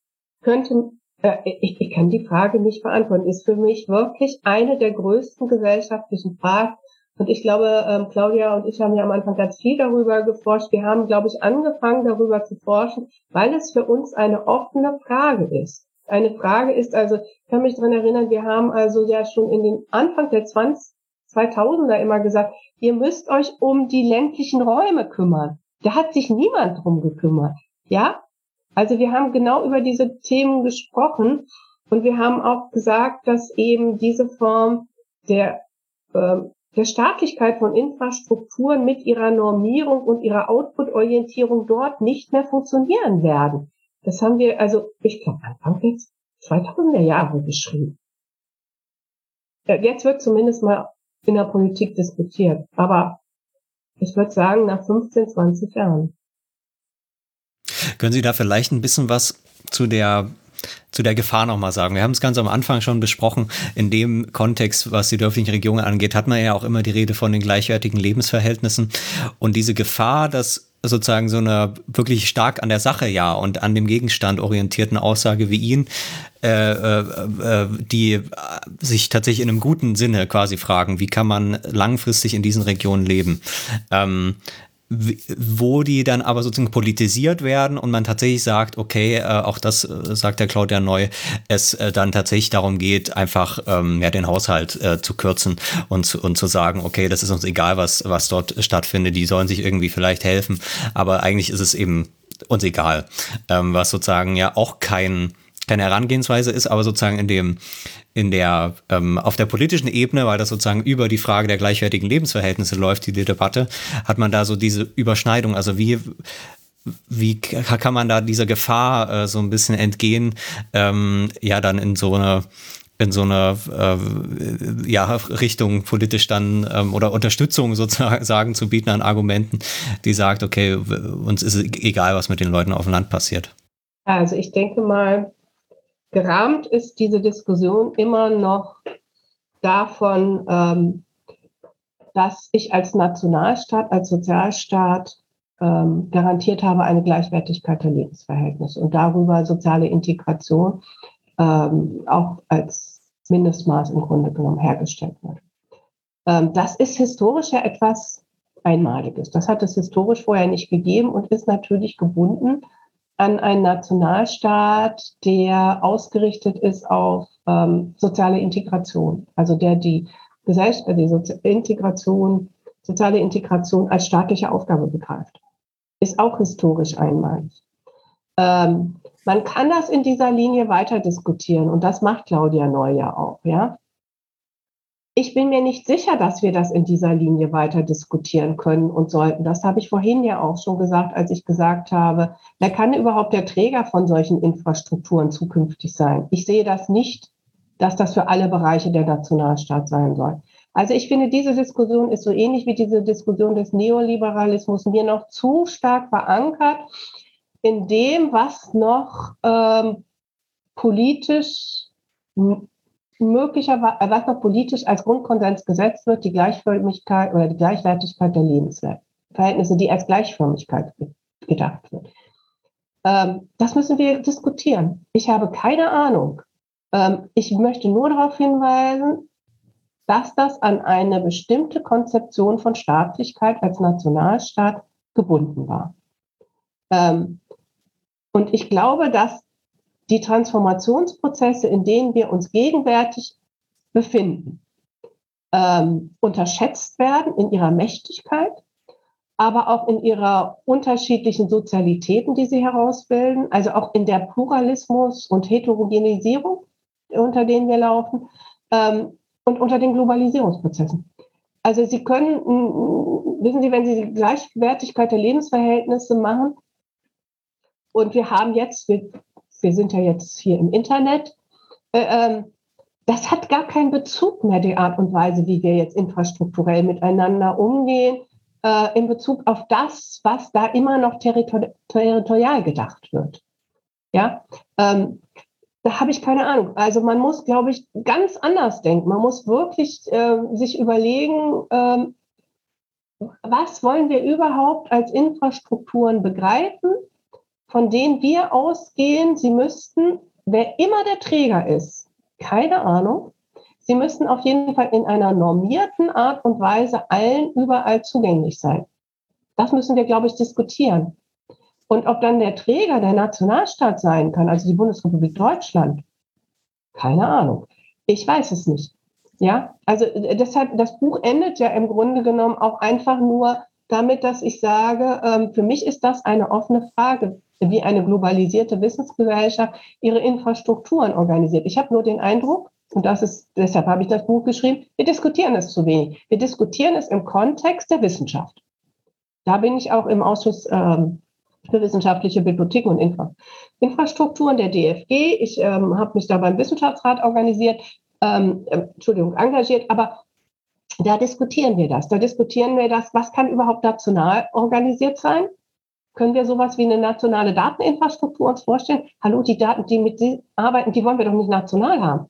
könnte, äh, ich, ich kann die Frage nicht beantworten. Ist für mich wirklich eine der größten gesellschaftlichen Fragen, und ich glaube, ähm, Claudia und ich haben ja am Anfang ganz viel darüber geforscht. Wir haben, glaube ich, angefangen darüber zu forschen, weil es für uns eine offene Frage ist. Eine Frage ist also, ich kann mich dran erinnern, wir haben also ja schon in den Anfang der 20, 2000er immer gesagt, ihr müsst euch um die ländlichen Räume kümmern. Da hat sich niemand drum gekümmert. Ja? Also wir haben genau über diese Themen gesprochen und wir haben auch gesagt, dass eben diese Form der ähm, der Staatlichkeit von Infrastrukturen mit ihrer Normierung und ihrer Output-Orientierung dort nicht mehr funktionieren werden. Das haben wir, also ich glaube, Anfang jetzt 2000er Jahre geschrieben. Jetzt wird zumindest mal in der Politik diskutiert, aber ich würde sagen, nach 15, 20 Jahren. Können Sie da vielleicht ein bisschen was zu der zu der Gefahr nochmal sagen. Wir haben es ganz am Anfang schon besprochen. In dem Kontext, was die dörflichen Regionen angeht, hat man ja auch immer die Rede von den gleichwertigen Lebensverhältnissen. Und diese Gefahr, dass sozusagen so eine wirklich stark an der Sache ja und an dem Gegenstand orientierten Aussage wie ihn, äh, äh, äh, die sich tatsächlich in einem guten Sinne quasi fragen, wie kann man langfristig in diesen Regionen leben. Ähm, wo die dann aber sozusagen politisiert werden und man tatsächlich sagt, okay, äh, auch das äh, sagt der Claudia Neu, es äh, dann tatsächlich darum geht, einfach ähm, ja, den Haushalt äh, zu kürzen und, zu, und zu sagen, okay, das ist uns egal, was, was dort stattfindet, die sollen sich irgendwie vielleicht helfen, aber eigentlich ist es eben uns egal, ähm, was sozusagen ja auch kein keine Herangehensweise ist, aber sozusagen in dem, in der, ähm, auf der politischen Ebene, weil das sozusagen über die Frage der gleichwertigen Lebensverhältnisse läuft, die Debatte, hat man da so diese Überschneidung. Also wie, wie kann man da dieser Gefahr äh, so ein bisschen entgehen, ähm, ja, dann in so eine in so einer äh, ja, Richtung politisch dann ähm, oder Unterstützung sozusagen zu bieten an Argumenten, die sagt, okay, uns ist egal, was mit den Leuten auf dem Land passiert. Also ich denke mal, gerahmt ist diese Diskussion immer noch davon, ähm, dass ich als Nationalstaat, als Sozialstaat ähm, garantiert habe eine Gleichwertigkeit der Lebensverhältnisse und darüber soziale Integration ähm, auch als Mindestmaß im Grunde genommen hergestellt wird. Ähm, das ist historisch ja etwas Einmaliges. Das hat es historisch vorher nicht gegeben und ist natürlich gebunden an einen Nationalstaat, der ausgerichtet ist auf ähm, soziale Integration, also der die Gesellschaft, die Sozi Integration, soziale Integration als staatliche Aufgabe begreift. Ist auch historisch einmalig. Ähm, man kann das in dieser Linie weiter diskutieren und das macht Claudia Neu ja auch, ja. Ich bin mir nicht sicher, dass wir das in dieser Linie weiter diskutieren können und sollten. Das habe ich vorhin ja auch schon gesagt, als ich gesagt habe, wer kann überhaupt der Träger von solchen Infrastrukturen zukünftig sein? Ich sehe das nicht, dass das für alle Bereiche der Nationalstaat sein soll. Also ich finde, diese Diskussion ist so ähnlich wie diese Diskussion des Neoliberalismus mir noch zu stark verankert in dem, was noch ähm, politisch möglicherweise, was noch politisch als Grundkonsens gesetzt wird, die Gleichförmigkeit oder die Gleichwertigkeit der Lebensverhältnisse, die als Gleichförmigkeit gedacht wird. Ähm, das müssen wir diskutieren. Ich habe keine Ahnung. Ähm, ich möchte nur darauf hinweisen, dass das an eine bestimmte Konzeption von Staatlichkeit als Nationalstaat gebunden war. Ähm, und ich glaube, dass die Transformationsprozesse, in denen wir uns gegenwärtig befinden, ähm, unterschätzt werden in ihrer Mächtigkeit, aber auch in ihrer unterschiedlichen Sozialitäten, die sie herausbilden, also auch in der Pluralismus und Heterogenisierung, unter denen wir laufen, ähm, und unter den Globalisierungsprozessen. Also Sie können, wissen Sie, wenn Sie die Gleichwertigkeit der Lebensverhältnisse machen, und wir haben jetzt, wir, wir sind ja jetzt hier im Internet, äh, ähm, das hat gar keinen Bezug mehr, die Art und Weise, wie wir jetzt infrastrukturell miteinander umgehen, äh, in Bezug auf das, was da immer noch territori territorial gedacht wird. Ja, ähm, da habe ich keine Ahnung. Also man muss, glaube ich, ganz anders denken. Man muss wirklich äh, sich überlegen, ähm, was wollen wir überhaupt als Infrastrukturen begreifen, von denen wir ausgehen, sie müssten, wer immer der Träger ist, keine Ahnung, sie müssten auf jeden Fall in einer normierten Art und Weise allen überall zugänglich sein. Das müssen wir, glaube ich, diskutieren. Und ob dann der Träger der Nationalstaat sein kann, also die Bundesrepublik Deutschland, keine Ahnung. Ich weiß es nicht. Ja, also äh, deshalb, das Buch endet ja im Grunde genommen auch einfach nur damit, dass ich sage, ähm, für mich ist das eine offene Frage, wie eine globalisierte Wissensgesellschaft ihre Infrastrukturen organisiert. Ich habe nur den Eindruck, und das ist, deshalb habe ich das Buch geschrieben, wir diskutieren es zu wenig. Wir diskutieren es im Kontext der Wissenschaft. Da bin ich auch im Ausschuss ähm, für wissenschaftliche Bibliotheken und Infra Infrastrukturen der DFG. Ich ähm, habe mich da beim Wissenschaftsrat organisiert, ähm, äh, Entschuldigung, engagiert, aber da diskutieren wir das. Da diskutieren wir das, was kann überhaupt national organisiert sein? Können wir sowas wie eine nationale Dateninfrastruktur uns vorstellen? Hallo, die Daten, die mit Sie arbeiten, die wollen wir doch nicht national haben.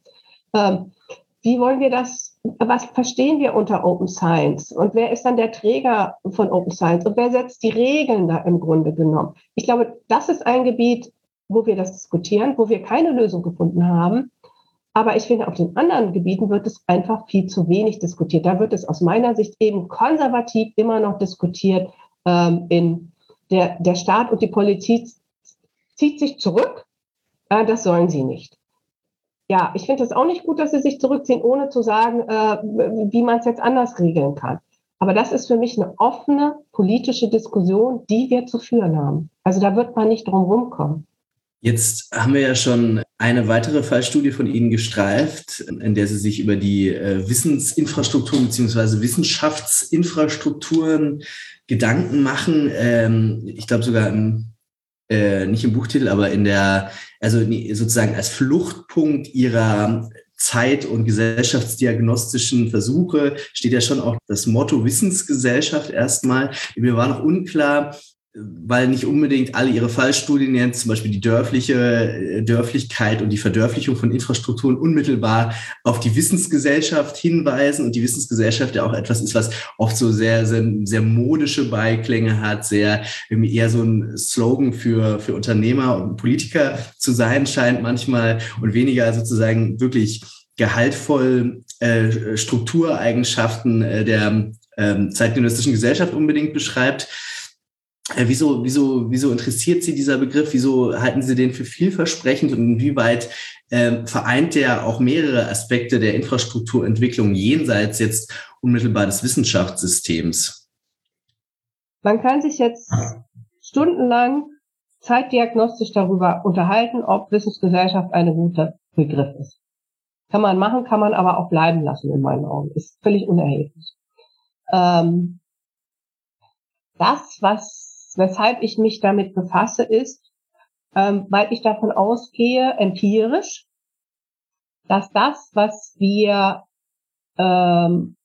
Ähm, wie wollen wir das was verstehen wir unter Open Science und wer ist dann der Träger von Open Science und wer setzt die Regeln da im Grunde genommen? Ich glaube, das ist ein Gebiet, wo wir das diskutieren, wo wir keine Lösung gefunden haben. Aber ich finde, auf den anderen Gebieten wird es einfach viel zu wenig diskutiert. Da wird es aus meiner Sicht eben konservativ immer noch diskutiert. Ähm, in der, der Staat und die Politik zieht sich zurück. Äh, das sollen sie nicht ja, ich finde es auch nicht gut, dass sie sich zurückziehen, ohne zu sagen, äh, wie man es jetzt anders regeln kann. Aber das ist für mich eine offene politische Diskussion, die wir zu führen haben. Also da wird man nicht drum rumkommen. Jetzt haben wir ja schon eine weitere Fallstudie von Ihnen gestreift, in der Sie sich über die äh, Wissensinfrastrukturen beziehungsweise Wissenschaftsinfrastrukturen Gedanken machen. Ähm, ich glaube sogar im äh, nicht im Buchtitel, aber in der, also sozusagen als Fluchtpunkt ihrer Zeit- und gesellschaftsdiagnostischen Versuche steht ja schon auch das Motto Wissensgesellschaft erstmal. Mir war noch unklar, weil nicht unbedingt alle ihre Fallstudien jetzt, zum Beispiel die dörfliche äh, Dörflichkeit und die Verdörflichung von Infrastrukturen unmittelbar auf die Wissensgesellschaft hinweisen und die Wissensgesellschaft ja auch etwas ist, was oft so sehr, sehr, sehr modische Beiklänge hat, sehr irgendwie eher so ein Slogan für, für Unternehmer und Politiker zu sein scheint manchmal und weniger sozusagen wirklich gehaltvoll äh, Struktureigenschaften äh, der äh, zeitgenössischen Gesellschaft unbedingt beschreibt. Äh, wieso, wieso, wieso interessiert Sie dieser Begriff? Wieso halten Sie den für vielversprechend und inwieweit äh, vereint der auch mehrere Aspekte der Infrastrukturentwicklung jenseits jetzt unmittelbar des Wissenschaftssystems? Man kann sich jetzt stundenlang zeitdiagnostisch darüber unterhalten, ob Wissensgesellschaft ein guter Begriff ist. Kann man machen, kann man aber auch bleiben lassen in meinen Augen. Ist völlig unerheblich. Ähm, das, was weshalb ich mich damit befasse, ist, ähm, weil ich davon ausgehe, empirisch, dass das, was wir, ähm,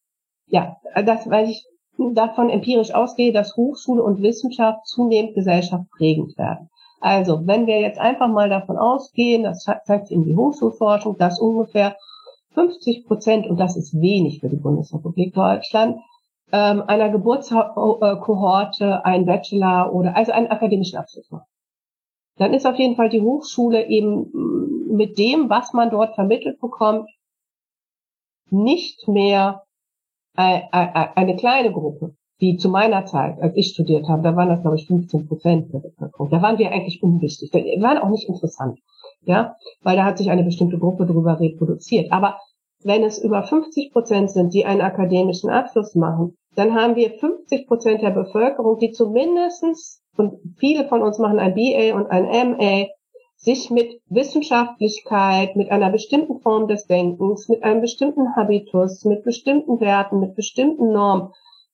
ja, das, weil ich davon empirisch ausgehe, dass Hochschule und Wissenschaft zunehmend gesellschaftsprägend werden. Also, wenn wir jetzt einfach mal davon ausgehen, das zeigt in die Hochschulforschung, dass ungefähr 50 Prozent, und das ist wenig für die Bundesrepublik Deutschland, ähm, einer Geburtskohorte ein Bachelor oder also einen akademischen Abschluss macht. Dann ist auf jeden Fall die Hochschule eben mm, mit dem, was man dort vermittelt bekommt, nicht mehr eine kleine Gruppe, wie zu meiner Zeit, als ich studiert habe, da waren das, glaube ich, 15 Prozent der Bevölkerung. Da waren wir eigentlich unwichtig. Die waren auch nicht interessant. Ja, weil da hat sich eine bestimmte Gruppe drüber reproduziert. Aber wenn es über 50 Prozent sind, die einen akademischen Abschluss machen, dann haben wir 50 Prozent der Bevölkerung, die zumindestens und viele von uns machen ein BA und ein MA, sich mit Wissenschaftlichkeit, mit einer bestimmten Form des Denkens, mit einem bestimmten Habitus, mit bestimmten Werten, mit bestimmten Normen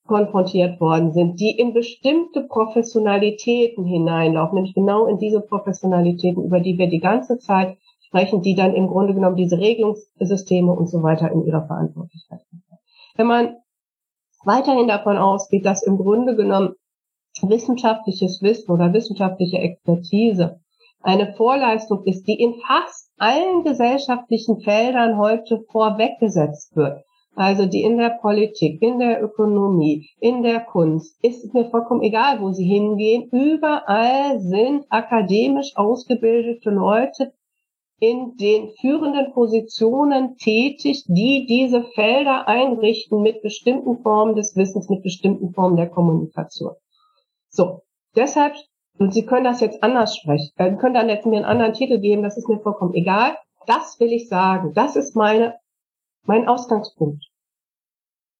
konfrontiert worden sind, die in bestimmte Professionalitäten hineinlaufen, nämlich genau in diese Professionalitäten, über die wir die ganze Zeit sprechen, die dann im Grunde genommen diese Regelungssysteme und so weiter in ihrer Verantwortlichkeit haben. Wenn man weiterhin davon ausgeht, dass im Grunde genommen wissenschaftliches Wissen oder wissenschaftliche Expertise eine Vorleistung ist, die in fast allen gesellschaftlichen Feldern heute vorweggesetzt wird, also die in der Politik, in der Ökonomie, in der Kunst, ist mir vollkommen egal, wo sie hingehen. Überall sind akademisch ausgebildete Leute in den führenden Positionen tätig, die diese Felder einrichten mit bestimmten Formen des Wissens, mit bestimmten Formen der Kommunikation. So, deshalb, und Sie können das jetzt anders sprechen, äh, können dann jetzt mir einen anderen Titel geben, das ist mir vollkommen egal. Das will ich sagen. Das ist meine, mein Ausgangspunkt.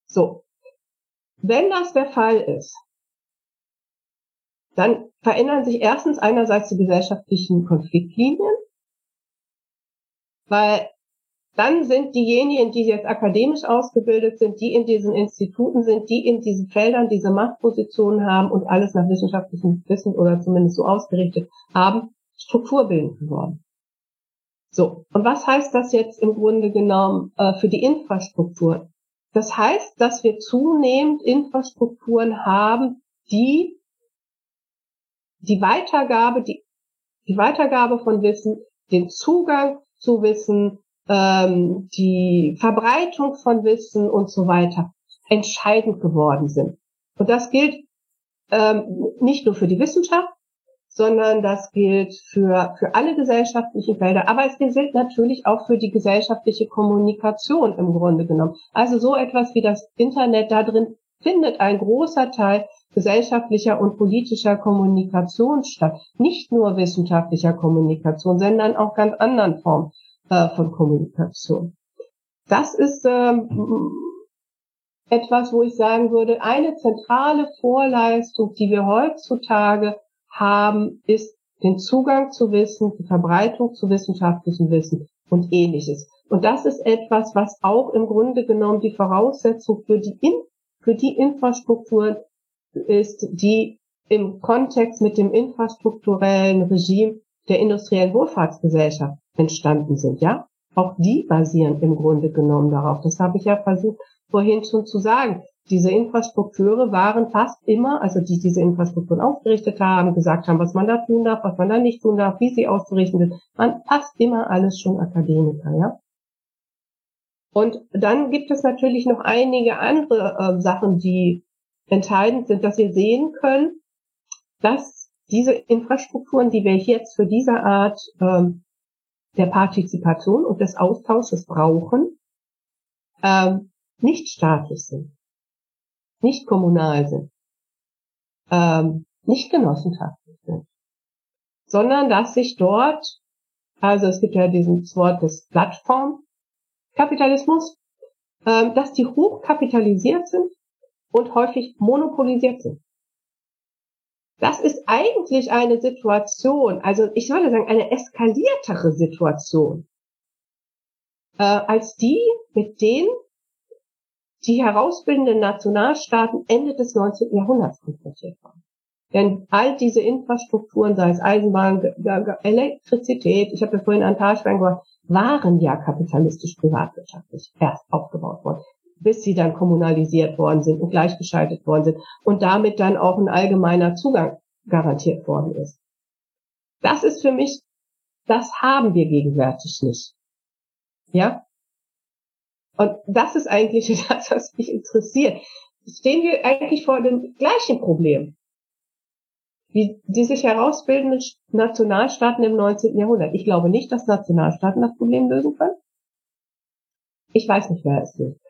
So. Wenn das der Fall ist, dann verändern sich erstens einerseits die gesellschaftlichen Konfliktlinien, weil dann sind diejenigen, die jetzt akademisch ausgebildet sind, die in diesen Instituten sind, die in diesen Feldern diese Machtpositionen haben und alles nach wissenschaftlichem Wissen oder zumindest so ausgerichtet haben, strukturbildend geworden. So, und was heißt das jetzt im Grunde genommen äh, für die Infrastruktur? Das heißt, dass wir zunehmend Infrastrukturen haben, die die Weitergabe, die, die Weitergabe von Wissen, den Zugang zu Wissen, ähm, die Verbreitung von Wissen und so weiter entscheidend geworden sind. Und das gilt ähm, nicht nur für die Wissenschaft, sondern das gilt für, für alle gesellschaftlichen Felder. Aber es gilt natürlich auch für die gesellschaftliche Kommunikation im Grunde genommen. Also so etwas wie das Internet, da drin findet ein großer Teil gesellschaftlicher und politischer Kommunikation statt. Nicht nur wissenschaftlicher Kommunikation, sondern auch ganz anderen Formen äh, von Kommunikation. Das ist ähm, etwas, wo ich sagen würde, eine zentrale Vorleistung, die wir heutzutage haben, ist den Zugang zu Wissen, die Verbreitung zu wissenschaftlichem Wissen und ähnliches. Und das ist etwas, was auch im Grunde genommen die Voraussetzung für die, In für die Infrastrukturen ist, die im Kontext mit dem infrastrukturellen Regime der industriellen Wohlfahrtsgesellschaft entstanden sind, ja? Auch die basieren im Grunde genommen darauf. Das habe ich ja versucht vorhin schon zu sagen. Diese Infrastrukture waren fast immer, also die diese Infrastrukturen aufgerichtet haben, gesagt haben, was man da tun darf, was man da nicht tun darf, wie sie auszurichten sind, waren fast immer alles schon Akademiker, ja? Und dann gibt es natürlich noch einige andere äh, Sachen, die entscheidend sind, dass wir sehen können, dass diese Infrastrukturen, die wir jetzt für diese Art ähm, der Partizipation und des Austausches brauchen, ähm, nicht staatlich sind, nicht kommunal sind, ähm, nicht genossenschaftlich sind, sondern dass sich dort, also es gibt ja diesen Wort des Plattformkapitalismus, ähm, dass die hochkapitalisiert sind und häufig monopolisiert sind. Das ist eigentlich eine Situation, also ich würde sagen, eine eskaliertere Situation, äh, als die, mit denen die herausbildenden Nationalstaaten Ende des 19. Jahrhunderts konfrontiert waren. Denn all diese Infrastrukturen, sei es Eisenbahn, Elektrizität, ich habe ja vorhin an Talstein gesagt, waren ja kapitalistisch privatwirtschaftlich erst aufgebaut worden bis sie dann kommunalisiert worden sind und gleichgeschaltet worden sind und damit dann auch ein allgemeiner Zugang garantiert worden ist. Das ist für mich, das haben wir gegenwärtig nicht. Ja? Und das ist eigentlich das, was mich interessiert. Stehen wir eigentlich vor dem gleichen Problem wie die sich herausbildenden Nationalstaaten im 19. Jahrhundert. Ich glaube nicht, dass Nationalstaaten das Problem lösen können. Ich weiß nicht, wer es löst.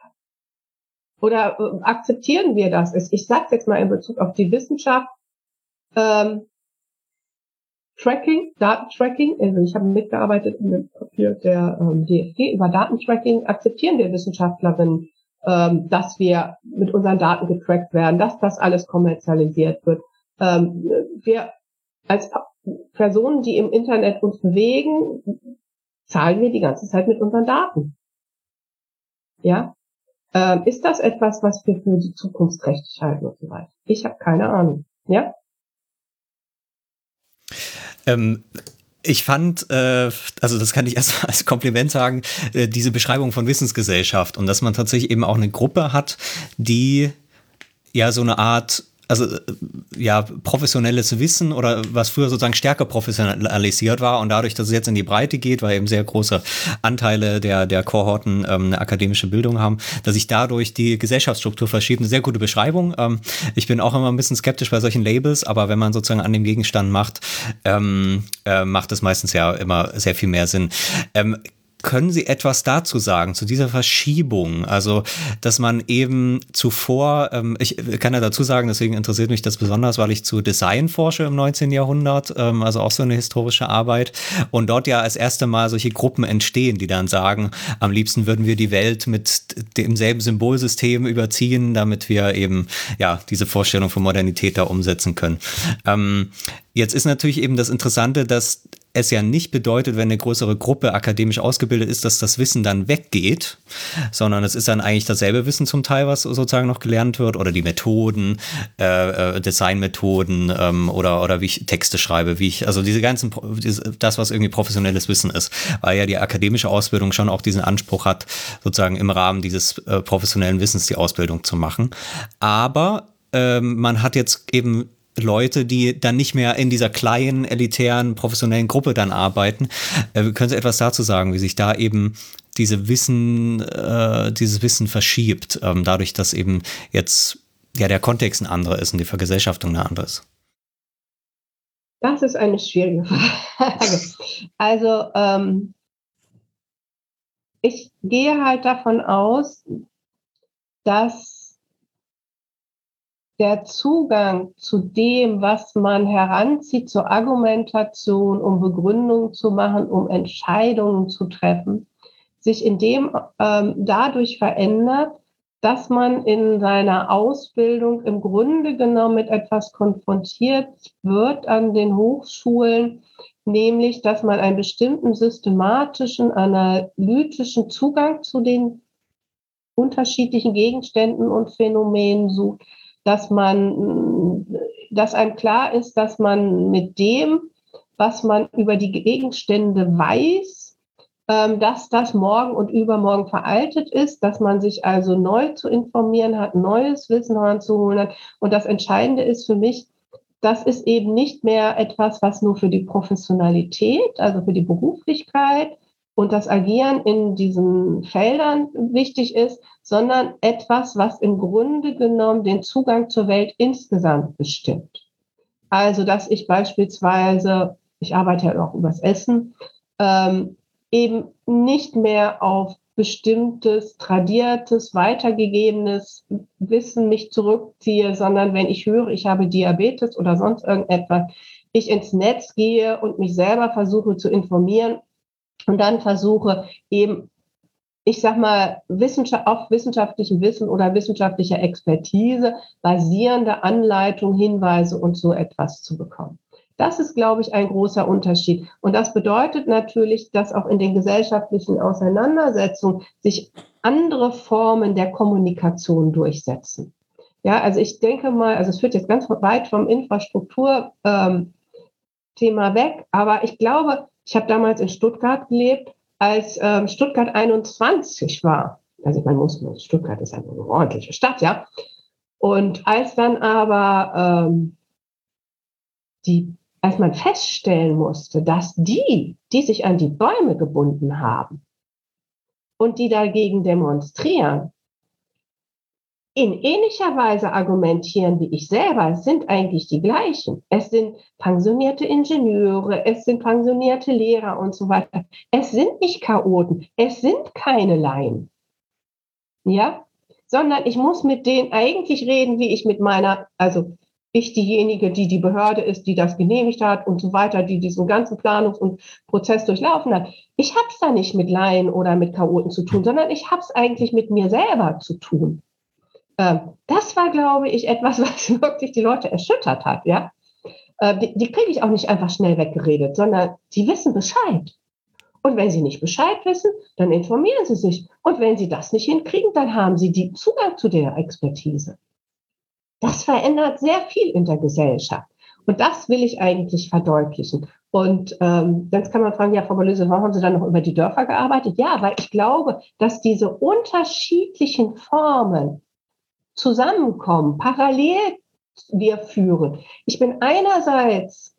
Oder äh, akzeptieren wir das? Ich sage jetzt mal in Bezug auf die Wissenschaft. Ähm, Tracking, Datentracking, also ich habe mitgearbeitet in dem Papier der ähm, DFG über Datentracking, akzeptieren wir Wissenschaftlerinnen, ähm, dass wir mit unseren Daten getrackt werden, dass das alles kommerzialisiert wird. Ähm, wir als pa Personen, die im Internet uns bewegen, zahlen wir die ganze Zeit mit unseren Daten. Ja, ähm, ist das etwas, was wir für die Zukunft rechtlich halten und so weiter? Ich habe keine Ahnung. Ja? Ähm, ich fand, äh, also das kann ich erst als Kompliment sagen, äh, diese Beschreibung von Wissensgesellschaft und dass man tatsächlich eben auch eine Gruppe hat, die ja so eine Art also äh, ja, professionelles Wissen oder was früher sozusagen stärker professionalisiert war und dadurch, dass es jetzt in die Breite geht, weil eben sehr große Anteile der, der Kohorten ähm, eine akademische Bildung haben, dass sich dadurch die Gesellschaftsstruktur verschiebt. Eine sehr gute Beschreibung. Ähm, ich bin auch immer ein bisschen skeptisch bei solchen Labels, aber wenn man sozusagen an dem Gegenstand macht, ähm, äh, macht es meistens ja immer sehr viel mehr Sinn. Ähm, können Sie etwas dazu sagen, zu dieser Verschiebung? Also, dass man eben zuvor, ähm, ich kann ja dazu sagen, deswegen interessiert mich das besonders, weil ich zu Design forsche im 19. Jahrhundert, ähm, also auch so eine historische Arbeit. Und dort ja als erste Mal solche Gruppen entstehen, die dann sagen, am liebsten würden wir die Welt mit demselben Symbolsystem überziehen, damit wir eben, ja, diese Vorstellung von Modernität da umsetzen können. Ähm, Jetzt ist natürlich eben das Interessante, dass es ja nicht bedeutet, wenn eine größere Gruppe akademisch ausgebildet ist, dass das Wissen dann weggeht, sondern es ist dann eigentlich dasselbe Wissen zum Teil, was sozusagen noch gelernt wird oder die Methoden, äh, äh Designmethoden ähm, oder, oder wie ich Texte schreibe, wie ich, also diese ganzen, das, was irgendwie professionelles Wissen ist, weil ja die akademische Ausbildung schon auch diesen Anspruch hat, sozusagen im Rahmen dieses äh, professionellen Wissens die Ausbildung zu machen. Aber ähm, man hat jetzt eben Leute, die dann nicht mehr in dieser kleinen, elitären, professionellen Gruppe dann arbeiten. Äh, können Sie etwas dazu sagen, wie sich da eben diese Wissen, äh, dieses Wissen verschiebt, ähm, dadurch, dass eben jetzt ja der Kontext ein anderer ist und die Vergesellschaftung eine andere ist? Das ist eine schwierige Frage. Also ähm, ich gehe halt davon aus, dass der Zugang zu dem, was man heranzieht zur Argumentation, um Begründungen zu machen, um Entscheidungen zu treffen, sich in dem ähm, dadurch verändert, dass man in seiner Ausbildung im Grunde genommen mit etwas konfrontiert wird an den Hochschulen, nämlich dass man einen bestimmten systematischen, analytischen Zugang zu den unterschiedlichen Gegenständen und Phänomenen sucht, dass man, dass einem klar ist, dass man mit dem, was man über die Gegenstände weiß, ähm, dass das morgen und übermorgen veraltet ist, dass man sich also neu zu informieren hat, neues Wissen heranzuholen hat. Und das Entscheidende ist für mich, das ist eben nicht mehr etwas, was nur für die Professionalität, also für die Beruflichkeit und das Agieren in diesen Feldern wichtig ist, sondern etwas, was im Grunde genommen den Zugang zur Welt insgesamt bestimmt. Also, dass ich beispielsweise, ich arbeite ja auch übers Essen, ähm, eben nicht mehr auf bestimmtes, tradiertes, weitergegebenes Wissen mich zurückziehe, sondern wenn ich höre, ich habe Diabetes oder sonst irgendetwas, ich ins Netz gehe und mich selber versuche zu informieren und dann versuche eben, ich sag mal, Wissenschaft, auf wissenschaftlichem Wissen oder wissenschaftlicher Expertise basierende Anleitungen, Hinweise und so etwas zu bekommen. Das ist, glaube ich, ein großer Unterschied. Und das bedeutet natürlich, dass auch in den gesellschaftlichen Auseinandersetzungen sich andere Formen der Kommunikation durchsetzen. Ja, also ich denke mal, also es führt jetzt ganz weit vom Infrastrukturthema ähm, weg, aber ich glaube, ich habe damals in Stuttgart gelebt, als ähm, Stuttgart 21 war. Also man muss, Stuttgart ist eine ordentliche Stadt, ja. Und als dann aber ähm, die, als man feststellen musste, dass die, die sich an die Bäume gebunden haben und die dagegen demonstrieren, in ähnlicher Weise argumentieren wie ich selber, es sind eigentlich die gleichen. Es sind pensionierte Ingenieure, es sind pensionierte Lehrer und so weiter. Es sind nicht Chaoten, es sind keine Laien. Ja? sondern ich muss mit denen eigentlich reden, wie ich mit meiner, also ich diejenige, die die Behörde ist, die das genehmigt hat und so weiter, die diesen ganzen Planungs- und Prozess durchlaufen hat. Ich habe es da nicht mit Laien oder mit Chaoten zu tun, sondern ich habe es eigentlich mit mir selber zu tun. Ähm, das war, glaube ich, etwas, was wirklich die Leute erschüttert hat. Ja, äh, die, die kriege ich auch nicht einfach schnell weggeredet, sondern die wissen Bescheid. Und wenn sie nicht Bescheid wissen, dann informieren sie sich. Und wenn sie das nicht hinkriegen, dann haben sie die Zugang zu der Expertise. Das verändert sehr viel in der Gesellschaft. Und das will ich eigentlich verdeutlichen. Und ähm, jetzt kann man fragen, ja, Frau Balöse, warum haben Sie dann noch über die Dörfer gearbeitet? Ja, weil ich glaube, dass diese unterschiedlichen Formen zusammenkommen, parallel wir führen. Ich bin einerseits,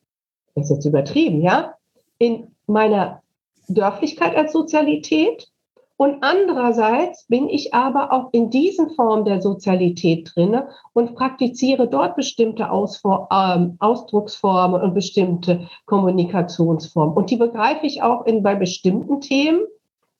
das ist jetzt übertrieben, ja, in meiner Dörflichkeit als Sozialität und andererseits bin ich aber auch in diesen Formen der Sozialität drinne und praktiziere dort bestimmte Ausfor ähm, Ausdrucksformen und bestimmte Kommunikationsformen. Und die begreife ich auch in, bei bestimmten Themen.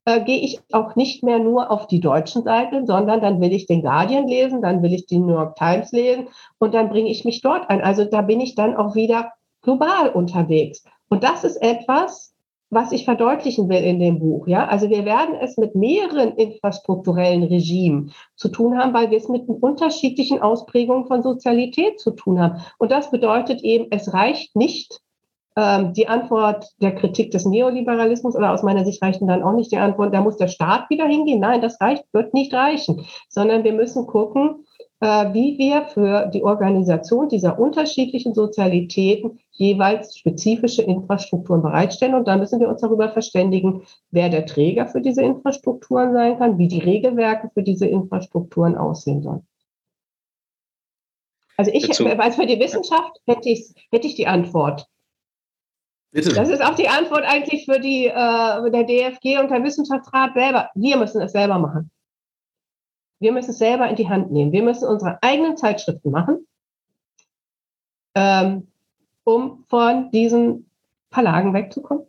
Äh, gehe ich auch nicht mehr nur auf die deutschen Seiten, sondern dann will ich den Guardian lesen, dann will ich die New York Times lesen und dann bringe ich mich dort ein. Also da bin ich dann auch wieder global unterwegs. Und das ist etwas, was ich verdeutlichen will in dem Buch. Ja, also wir werden es mit mehreren infrastrukturellen Regimen zu tun haben, weil wir es mit unterschiedlichen Ausprägungen von Sozialität zu tun haben. Und das bedeutet eben, es reicht nicht ähm, die Antwort der Kritik des Neoliberalismus oder aus meiner Sicht reichen dann auch nicht die Antwort, da muss der Staat wieder hingehen. Nein, das reicht, wird nicht reichen, sondern wir müssen gucken, äh, wie wir für die Organisation dieser unterschiedlichen Sozialitäten jeweils spezifische Infrastrukturen bereitstellen. Und da müssen wir uns darüber verständigen, wer der Träger für diese Infrastrukturen sein kann, wie die Regelwerke für diese Infrastrukturen aussehen sollen. Also ich, als für die Wissenschaft hätte ich, hätte ich die Antwort. Bitte. Das ist auch die Antwort eigentlich für die, äh, der DFG und der Wissenschaftsrat selber. Wir müssen es selber machen. Wir müssen es selber in die Hand nehmen. Wir müssen unsere eigenen Zeitschriften machen, ähm, um von diesen Verlagen wegzukommen.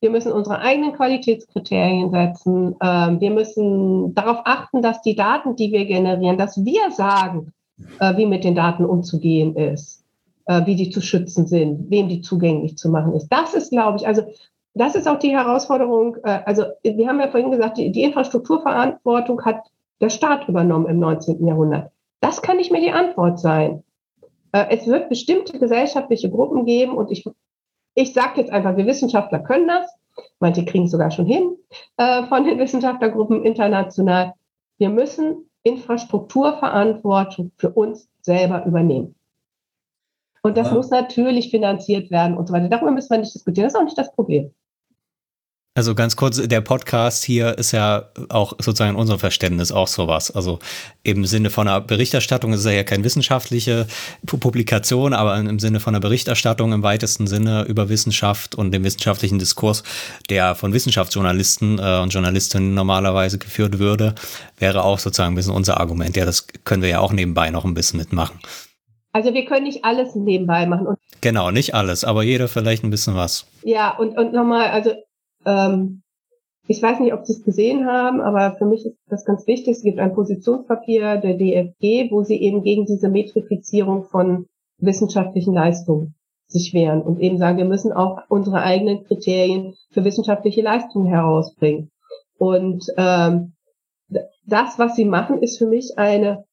Wir müssen unsere eigenen Qualitätskriterien setzen. Ähm, wir müssen darauf achten, dass die Daten, die wir generieren, dass wir sagen, äh, wie mit den Daten umzugehen ist, wie die zu schützen sind, wem die zugänglich zu machen ist. Das ist, glaube ich, also das ist auch die Herausforderung. Äh, also wir haben ja vorhin gesagt, die, die Infrastrukturverantwortung hat der Staat übernommen im 19. Jahrhundert? Das kann nicht mehr die Antwort sein. Äh, es wird bestimmte gesellschaftliche Gruppen geben und ich, ich sage jetzt einfach, wir Wissenschaftler können das. Manche kriegen es sogar schon hin äh, von den Wissenschaftlergruppen international. Wir müssen Infrastrukturverantwortung für uns selber übernehmen. Und das ja. muss natürlich finanziert werden und so weiter. Darüber müssen wir nicht diskutieren. Das ist auch nicht das Problem. Also ganz kurz, der Podcast hier ist ja auch sozusagen in unserem Verständnis auch sowas. Also im Sinne von einer Berichterstattung ist es ja keine wissenschaftliche Publikation, aber im Sinne von einer Berichterstattung im weitesten Sinne über Wissenschaft und den wissenschaftlichen Diskurs, der von Wissenschaftsjournalisten äh, und Journalistinnen normalerweise geführt würde, wäre auch sozusagen ein bisschen unser Argument. Ja, das können wir ja auch nebenbei noch ein bisschen mitmachen. Also wir können nicht alles nebenbei machen. Und genau, nicht alles, aber jeder vielleicht ein bisschen was. Ja, und, und nochmal, also ähm, ich weiß nicht, ob Sie es gesehen haben, aber für mich ist das ganz wichtig. Es gibt ein Positionspapier der DFG, wo sie eben gegen diese Metrifizierung von wissenschaftlichen Leistungen sich wehren und eben sagen, wir müssen auch unsere eigenen Kriterien für wissenschaftliche Leistungen herausbringen. Und ähm, das, was sie machen, ist für mich eine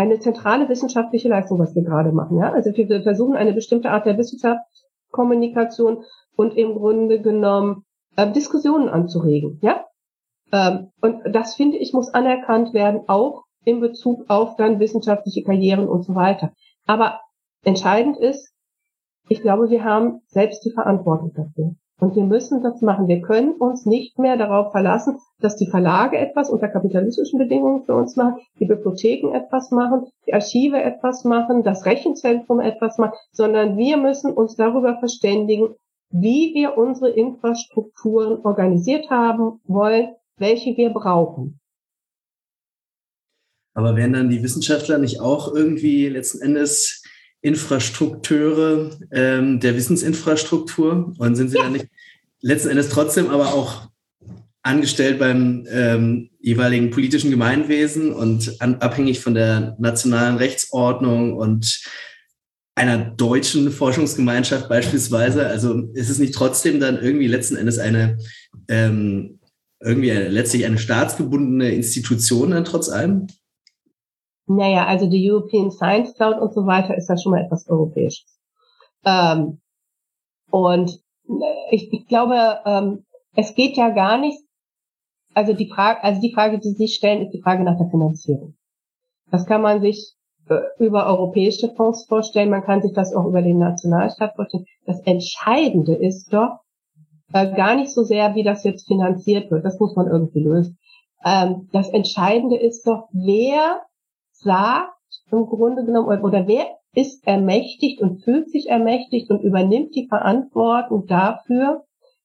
eine zentrale wissenschaftliche Leistung, was wir gerade machen. Ja? Also wir versuchen eine bestimmte Art der Wissenschaftskommunikation und im Grunde genommen äh, Diskussionen anzuregen. Ja? Ähm, und das finde ich muss anerkannt werden, auch in Bezug auf dann wissenschaftliche Karrieren und so weiter. Aber entscheidend ist, ich glaube, wir haben selbst die Verantwortung dafür. Und wir müssen das machen. Wir können uns nicht mehr darauf verlassen, dass die Verlage etwas unter kapitalistischen Bedingungen für uns machen, die Bibliotheken etwas machen, die Archive etwas machen, das Rechenzentrum etwas machen, sondern wir müssen uns darüber verständigen, wie wir unsere Infrastrukturen organisiert haben wollen, welche wir brauchen. Aber wären dann die Wissenschaftler nicht auch irgendwie letzten Endes Infrastrukteure ähm, der Wissensinfrastruktur? Und sind sie ja. dann nicht letzten Endes trotzdem aber auch angestellt beim ähm, jeweiligen politischen Gemeinwesen und an, abhängig von der nationalen Rechtsordnung und einer deutschen Forschungsgemeinschaft beispielsweise. Also ist es nicht trotzdem dann irgendwie letzten Endes eine ähm, irgendwie eine, letztlich eine staatsgebundene Institution dann trotz allem? Naja, also die European Science Cloud und so weiter ist ja schon mal etwas Europäisches. Ähm, und äh, ich, ich glaube, ähm, es geht ja gar nicht, also die Frage, also die Frage, die Sie stellen, ist die Frage nach der Finanzierung. Das kann man sich äh, über europäische Fonds vorstellen, man kann sich das auch über den Nationalstaat vorstellen. Das Entscheidende ist doch äh, gar nicht so sehr, wie das jetzt finanziert wird. Das muss man irgendwie lösen. Ähm, das Entscheidende ist doch, wer sagt im Grunde genommen oder wer ist ermächtigt und fühlt sich ermächtigt und übernimmt die Verantwortung dafür,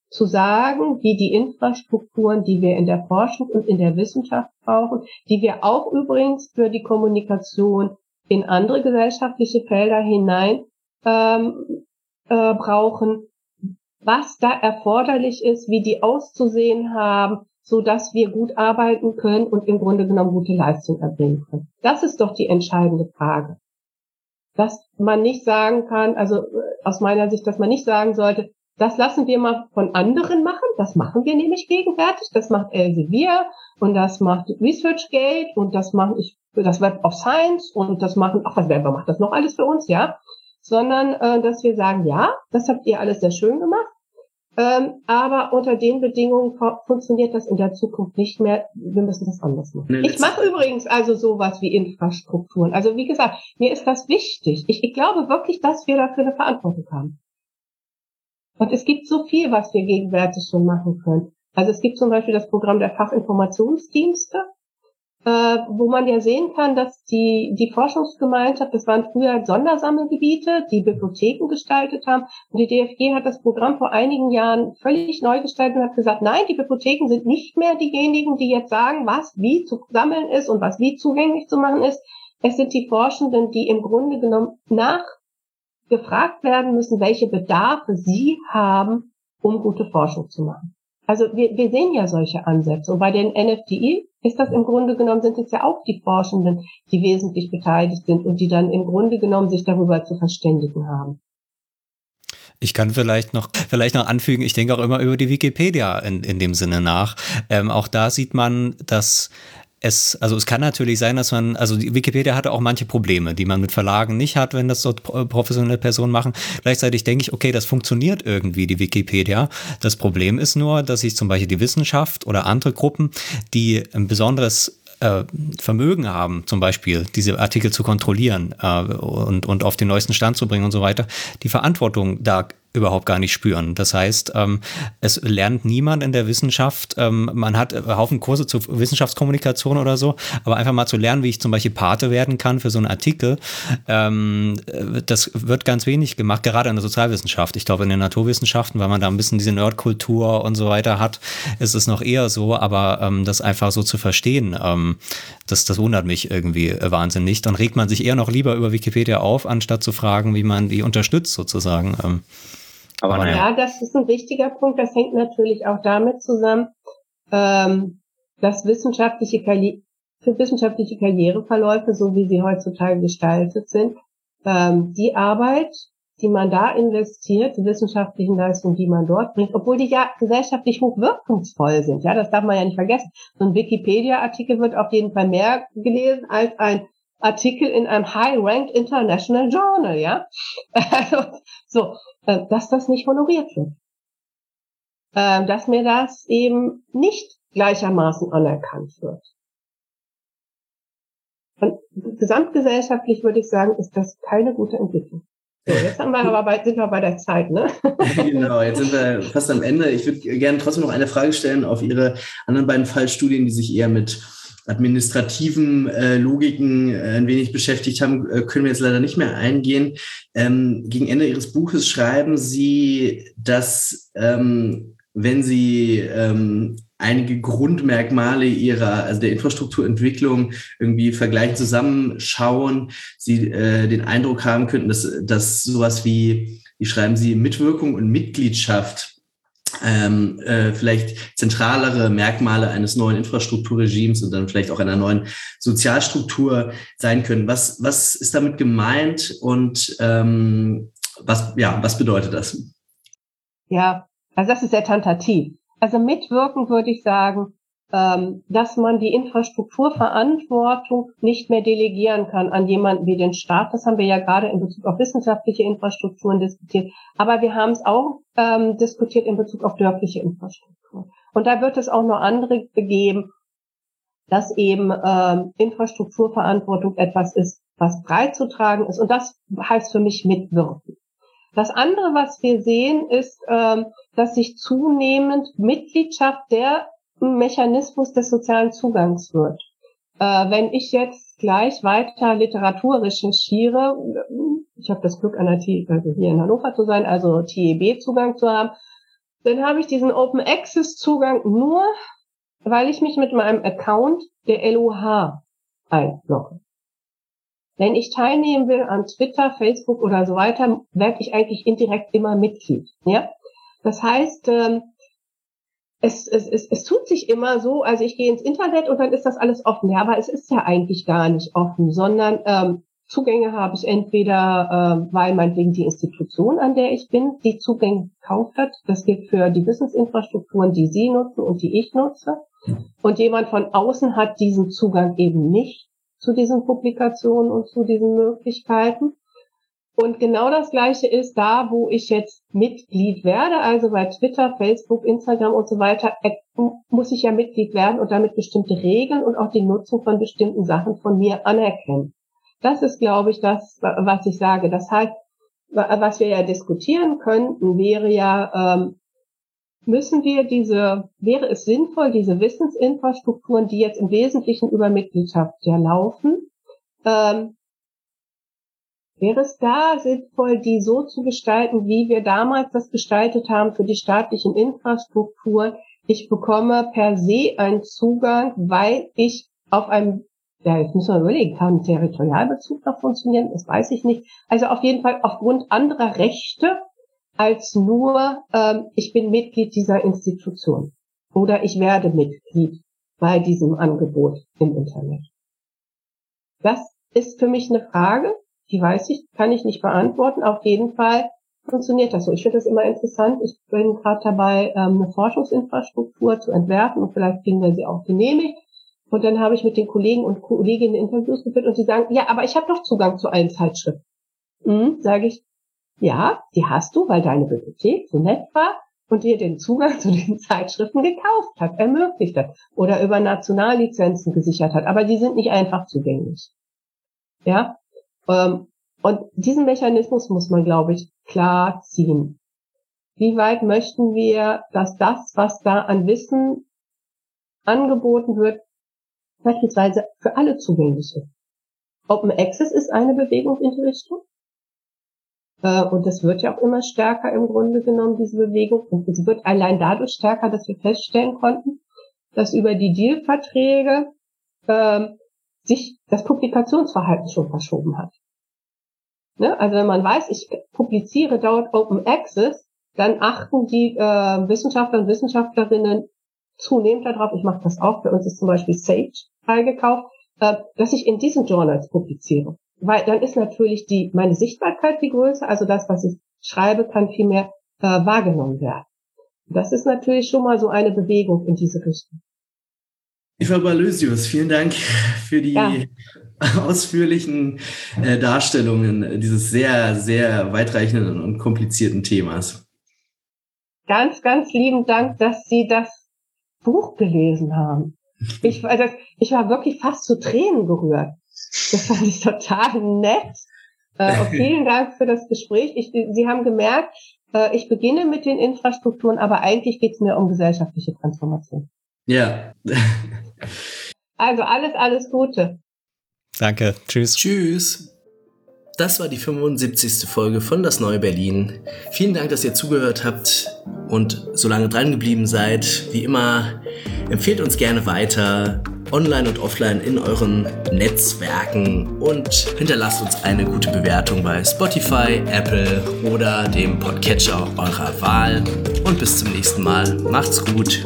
zu sagen, wie die Infrastrukturen, die wir in der Forschung und in der Wissenschaft brauchen, die wir auch übrigens für die Kommunikation in andere gesellschaftliche Felder hinein ähm, äh, brauchen, was da erforderlich ist, wie die auszusehen haben, so dass wir gut arbeiten können und im Grunde genommen gute Leistung erbringen können. Das ist doch die entscheidende Frage. Dass man nicht sagen kann, also äh, aus meiner Sicht, dass man nicht sagen sollte, das lassen wir mal von anderen machen. Das machen wir nämlich gegenwärtig. Das macht Elsevier und das macht ResearchGate und das mache ich, das Web of Science und das machen, ach, was wer macht das noch alles für uns, ja? Sondern, äh, dass wir sagen, ja, das habt ihr alles sehr schön gemacht. Ähm, aber unter den Bedingungen funktioniert das in der Zukunft nicht mehr. Wir müssen das anders machen. Ich mache übrigens also sowas wie Infrastrukturen. Also wie gesagt, mir ist das wichtig. Ich, ich glaube wirklich, dass wir dafür eine Verantwortung haben. Und es gibt so viel, was wir gegenwärtig schon machen können. Also es gibt zum Beispiel das Programm der Fachinformationsdienste äh, wo man ja sehen kann, dass die, die Forschungsgemeinschaft, das waren früher Sondersammelgebiete, die Bibliotheken gestaltet haben. Und die DFG hat das Programm vor einigen Jahren völlig neu gestaltet und hat gesagt, nein, die Bibliotheken sind nicht mehr diejenigen, die jetzt sagen, was wie zu sammeln ist und was wie zugänglich zu machen ist. Es sind die Forschenden, die im Grunde genommen nachgefragt werden müssen, welche Bedarfe sie haben, um gute Forschung zu machen. Also wir, wir sehen ja solche Ansätze. Und bei den NFTI ist das im Grunde genommen, sind es ja auch die Forschenden, die wesentlich beteiligt sind und die dann im Grunde genommen sich darüber zu verständigen haben. Ich kann vielleicht noch, vielleicht noch anfügen, ich denke auch immer über die Wikipedia in, in dem Sinne nach. Ähm, auch da sieht man, dass es, also es kann natürlich sein, dass man, also die Wikipedia hatte auch manche Probleme, die man mit Verlagen nicht hat, wenn das so professionelle Personen machen. Gleichzeitig denke ich, okay, das funktioniert irgendwie, die Wikipedia. Das Problem ist nur, dass sich zum Beispiel die Wissenschaft oder andere Gruppen, die ein besonderes äh, Vermögen haben, zum Beispiel diese Artikel zu kontrollieren äh, und, und auf den neuesten Stand zu bringen und so weiter, die Verantwortung da überhaupt gar nicht spüren. Das heißt, ähm, es lernt niemand in der Wissenschaft. Ähm, man hat Haufen Kurse zur Wissenschaftskommunikation oder so, aber einfach mal zu lernen, wie ich zum Beispiel Pate werden kann für so einen Artikel, ähm, das wird ganz wenig gemacht, gerade in der Sozialwissenschaft. Ich glaube, in den Naturwissenschaften, weil man da ein bisschen diese Nerdkultur und so weiter hat, ist es noch eher so, aber ähm, das einfach so zu verstehen, ähm, das, das wundert mich irgendwie wahnsinnig. Dann regt man sich eher noch lieber über Wikipedia auf, anstatt zu fragen, wie man die unterstützt sozusagen. Aber naja. Ja, das ist ein wichtiger Punkt. Das hängt natürlich auch damit zusammen, ähm, dass wissenschaftliche Karri für wissenschaftliche Karriereverläufe, so wie sie heutzutage gestaltet sind, ähm, die Arbeit, die man da investiert, die wissenschaftlichen Leistungen, die man dort bringt, obwohl die ja gesellschaftlich hochwirkungsvoll sind. Ja, das darf man ja nicht vergessen. So ein Wikipedia-Artikel wird auf jeden Fall mehr gelesen als ein Artikel in einem High-Ranked International Journal, ja. Also, so, dass das nicht honoriert wird. Äh, dass mir das eben nicht gleichermaßen anerkannt wird. Und gesamtgesellschaftlich würde ich sagen, ist das keine gute Entwicklung. So, jetzt haben wir aber bei, sind wir bei der Zeit, ne? genau, jetzt sind wir fast am Ende. Ich würde gerne trotzdem noch eine Frage stellen auf Ihre anderen beiden Fallstudien, die sich eher mit administrativen äh, Logiken äh, ein wenig beschäftigt haben, äh, können wir jetzt leider nicht mehr eingehen. Ähm, gegen Ende Ihres Buches schreiben Sie, dass ähm, wenn Sie ähm, einige Grundmerkmale ihrer, also der Infrastrukturentwicklung irgendwie vergleichen, zusammenschauen, Sie äh, den Eindruck haben könnten, dass, dass sowas wie, wie schreiben Sie, Mitwirkung und Mitgliedschaft ähm, äh, vielleicht zentralere Merkmale eines neuen Infrastrukturregimes und dann vielleicht auch einer neuen Sozialstruktur sein können. Was, was ist damit gemeint und ähm, was, ja, was bedeutet das? Ja, also das ist sehr tentativ. Also mitwirken würde ich sagen, ähm, dass man die Infrastrukturverantwortung nicht mehr delegieren kann an jemanden wie den Staat. Das haben wir ja gerade in Bezug auf wissenschaftliche Infrastrukturen diskutiert. Aber wir haben es auch ähm, diskutiert in Bezug auf dörfliche Infrastruktur. Und da wird es auch noch andere geben, dass eben ähm, Infrastrukturverantwortung etwas ist, was breit zu tragen ist. Und das heißt für mich mitwirken. Das andere, was wir sehen, ist, ähm, dass sich zunehmend Mitgliedschaft der Mechanismus des sozialen Zugangs wird. Äh, wenn ich jetzt gleich weiter Literatur recherchiere, ich habe das Glück, an der T also hier in Hannover zu sein, also TEB-Zugang zu haben, dann habe ich diesen Open Access-Zugang nur, weil ich mich mit meinem Account der LOH einlogge. Wenn ich teilnehmen will an Twitter, Facebook oder so weiter, werde ich eigentlich indirekt immer Mitglied. Ja, das heißt, ähm, es, es, es, es tut sich immer so, also ich gehe ins Internet und dann ist das alles offen. Ja, aber es ist ja eigentlich gar nicht offen, sondern ähm, Zugänge habe ich entweder, äh, weil meinetwegen die Institution, an der ich bin, die Zugänge gekauft hat. Das gilt für die Wissensinfrastrukturen, die Sie nutzen und die ich nutze. Und jemand von außen hat diesen Zugang eben nicht zu diesen Publikationen und zu diesen Möglichkeiten. Und genau das Gleiche ist da, wo ich jetzt Mitglied werde, also bei Twitter, Facebook, Instagram und so weiter, äh, muss ich ja Mitglied werden und damit bestimmte Regeln und auch die Nutzung von bestimmten Sachen von mir anerkennen. Das ist, glaube ich, das, was ich sage. Das heißt, was wir ja diskutieren könnten, wäre ja, ähm, müssen wir diese, wäre es sinnvoll, diese Wissensinfrastrukturen, die jetzt im Wesentlichen über Mitgliedschaft ja laufen, ähm, Wäre es da sinnvoll, die so zu gestalten, wie wir damals das gestaltet haben für die staatlichen Infrastrukturen? Ich bekomme per se einen Zugang, weil ich auf einem, ja, jetzt müssen wir überlegen, kann ein Territorialbezug noch funktionieren? Das weiß ich nicht. Also auf jeden Fall aufgrund anderer Rechte als nur, ähm, ich bin Mitglied dieser Institution oder ich werde Mitglied bei diesem Angebot im Internet. Das ist für mich eine Frage, die weiß ich, kann ich nicht beantworten. Auf jeden Fall funktioniert das so. Ich finde das immer interessant. Ich bin gerade dabei, ähm, eine Forschungsinfrastruktur zu entwerfen und vielleicht kriegen wir sie auch genehmigt. Und dann habe ich mit den Kollegen und Kolleginnen Interviews geführt und die sagen, ja, aber ich habe doch Zugang zu allen Zeitschriften. Mhm, sage ich, ja, die hast du, weil deine Bibliothek so nett war und dir den Zugang zu den Zeitschriften gekauft hat, ermöglicht hat oder über Nationallizenzen gesichert hat. Aber die sind nicht einfach zugänglich. Ja, ähm, und diesen Mechanismus muss man, glaube ich, klar ziehen. Wie weit möchten wir, dass das, was da an Wissen angeboten wird, beispielsweise für alle zugänglich ist? Open Access ist eine Bewegung in die Richtung. Äh, und das wird ja auch immer stärker im Grunde genommen, diese Bewegung. Und sie wird allein dadurch stärker, dass wir feststellen konnten, dass über die Deal-Verträge ähm, sich das Publikationsverhalten schon verschoben hat. Ne? Also wenn man weiß, ich publiziere dort Open Access, dann achten die äh, Wissenschaftler und Wissenschaftlerinnen zunehmend darauf, ich mache das auch, bei uns ist zum Beispiel Sage eingekauft, äh, dass ich in diesen Journals publiziere. Weil dann ist natürlich die meine Sichtbarkeit viel größer, also das, was ich schreibe, kann viel mehr äh, wahrgenommen werden. Das ist natürlich schon mal so eine Bewegung in diese Richtung. Eva Balösius, vielen Dank für die ja. ausführlichen äh, Darstellungen dieses sehr, sehr weitreichenden und komplizierten Themas. Ganz, ganz lieben Dank, dass Sie das Buch gelesen haben. Ich, also, ich war wirklich fast zu Tränen gerührt. Das fand ich total nett. Äh, vielen Dank für das Gespräch. Ich, Sie haben gemerkt, äh, ich beginne mit den Infrastrukturen, aber eigentlich geht es mir um gesellschaftliche Transformation. Ja. also alles, alles Gute. Danke. Tschüss. Tschüss. Das war die 75. Folge von Das Neue Berlin. Vielen Dank, dass ihr zugehört habt und so lange dran geblieben seid. Wie immer, empfehlt uns gerne weiter online und offline in euren Netzwerken und hinterlasst uns eine gute Bewertung bei Spotify, Apple oder dem Podcatcher eurer Wahl. Und bis zum nächsten Mal. Macht's gut.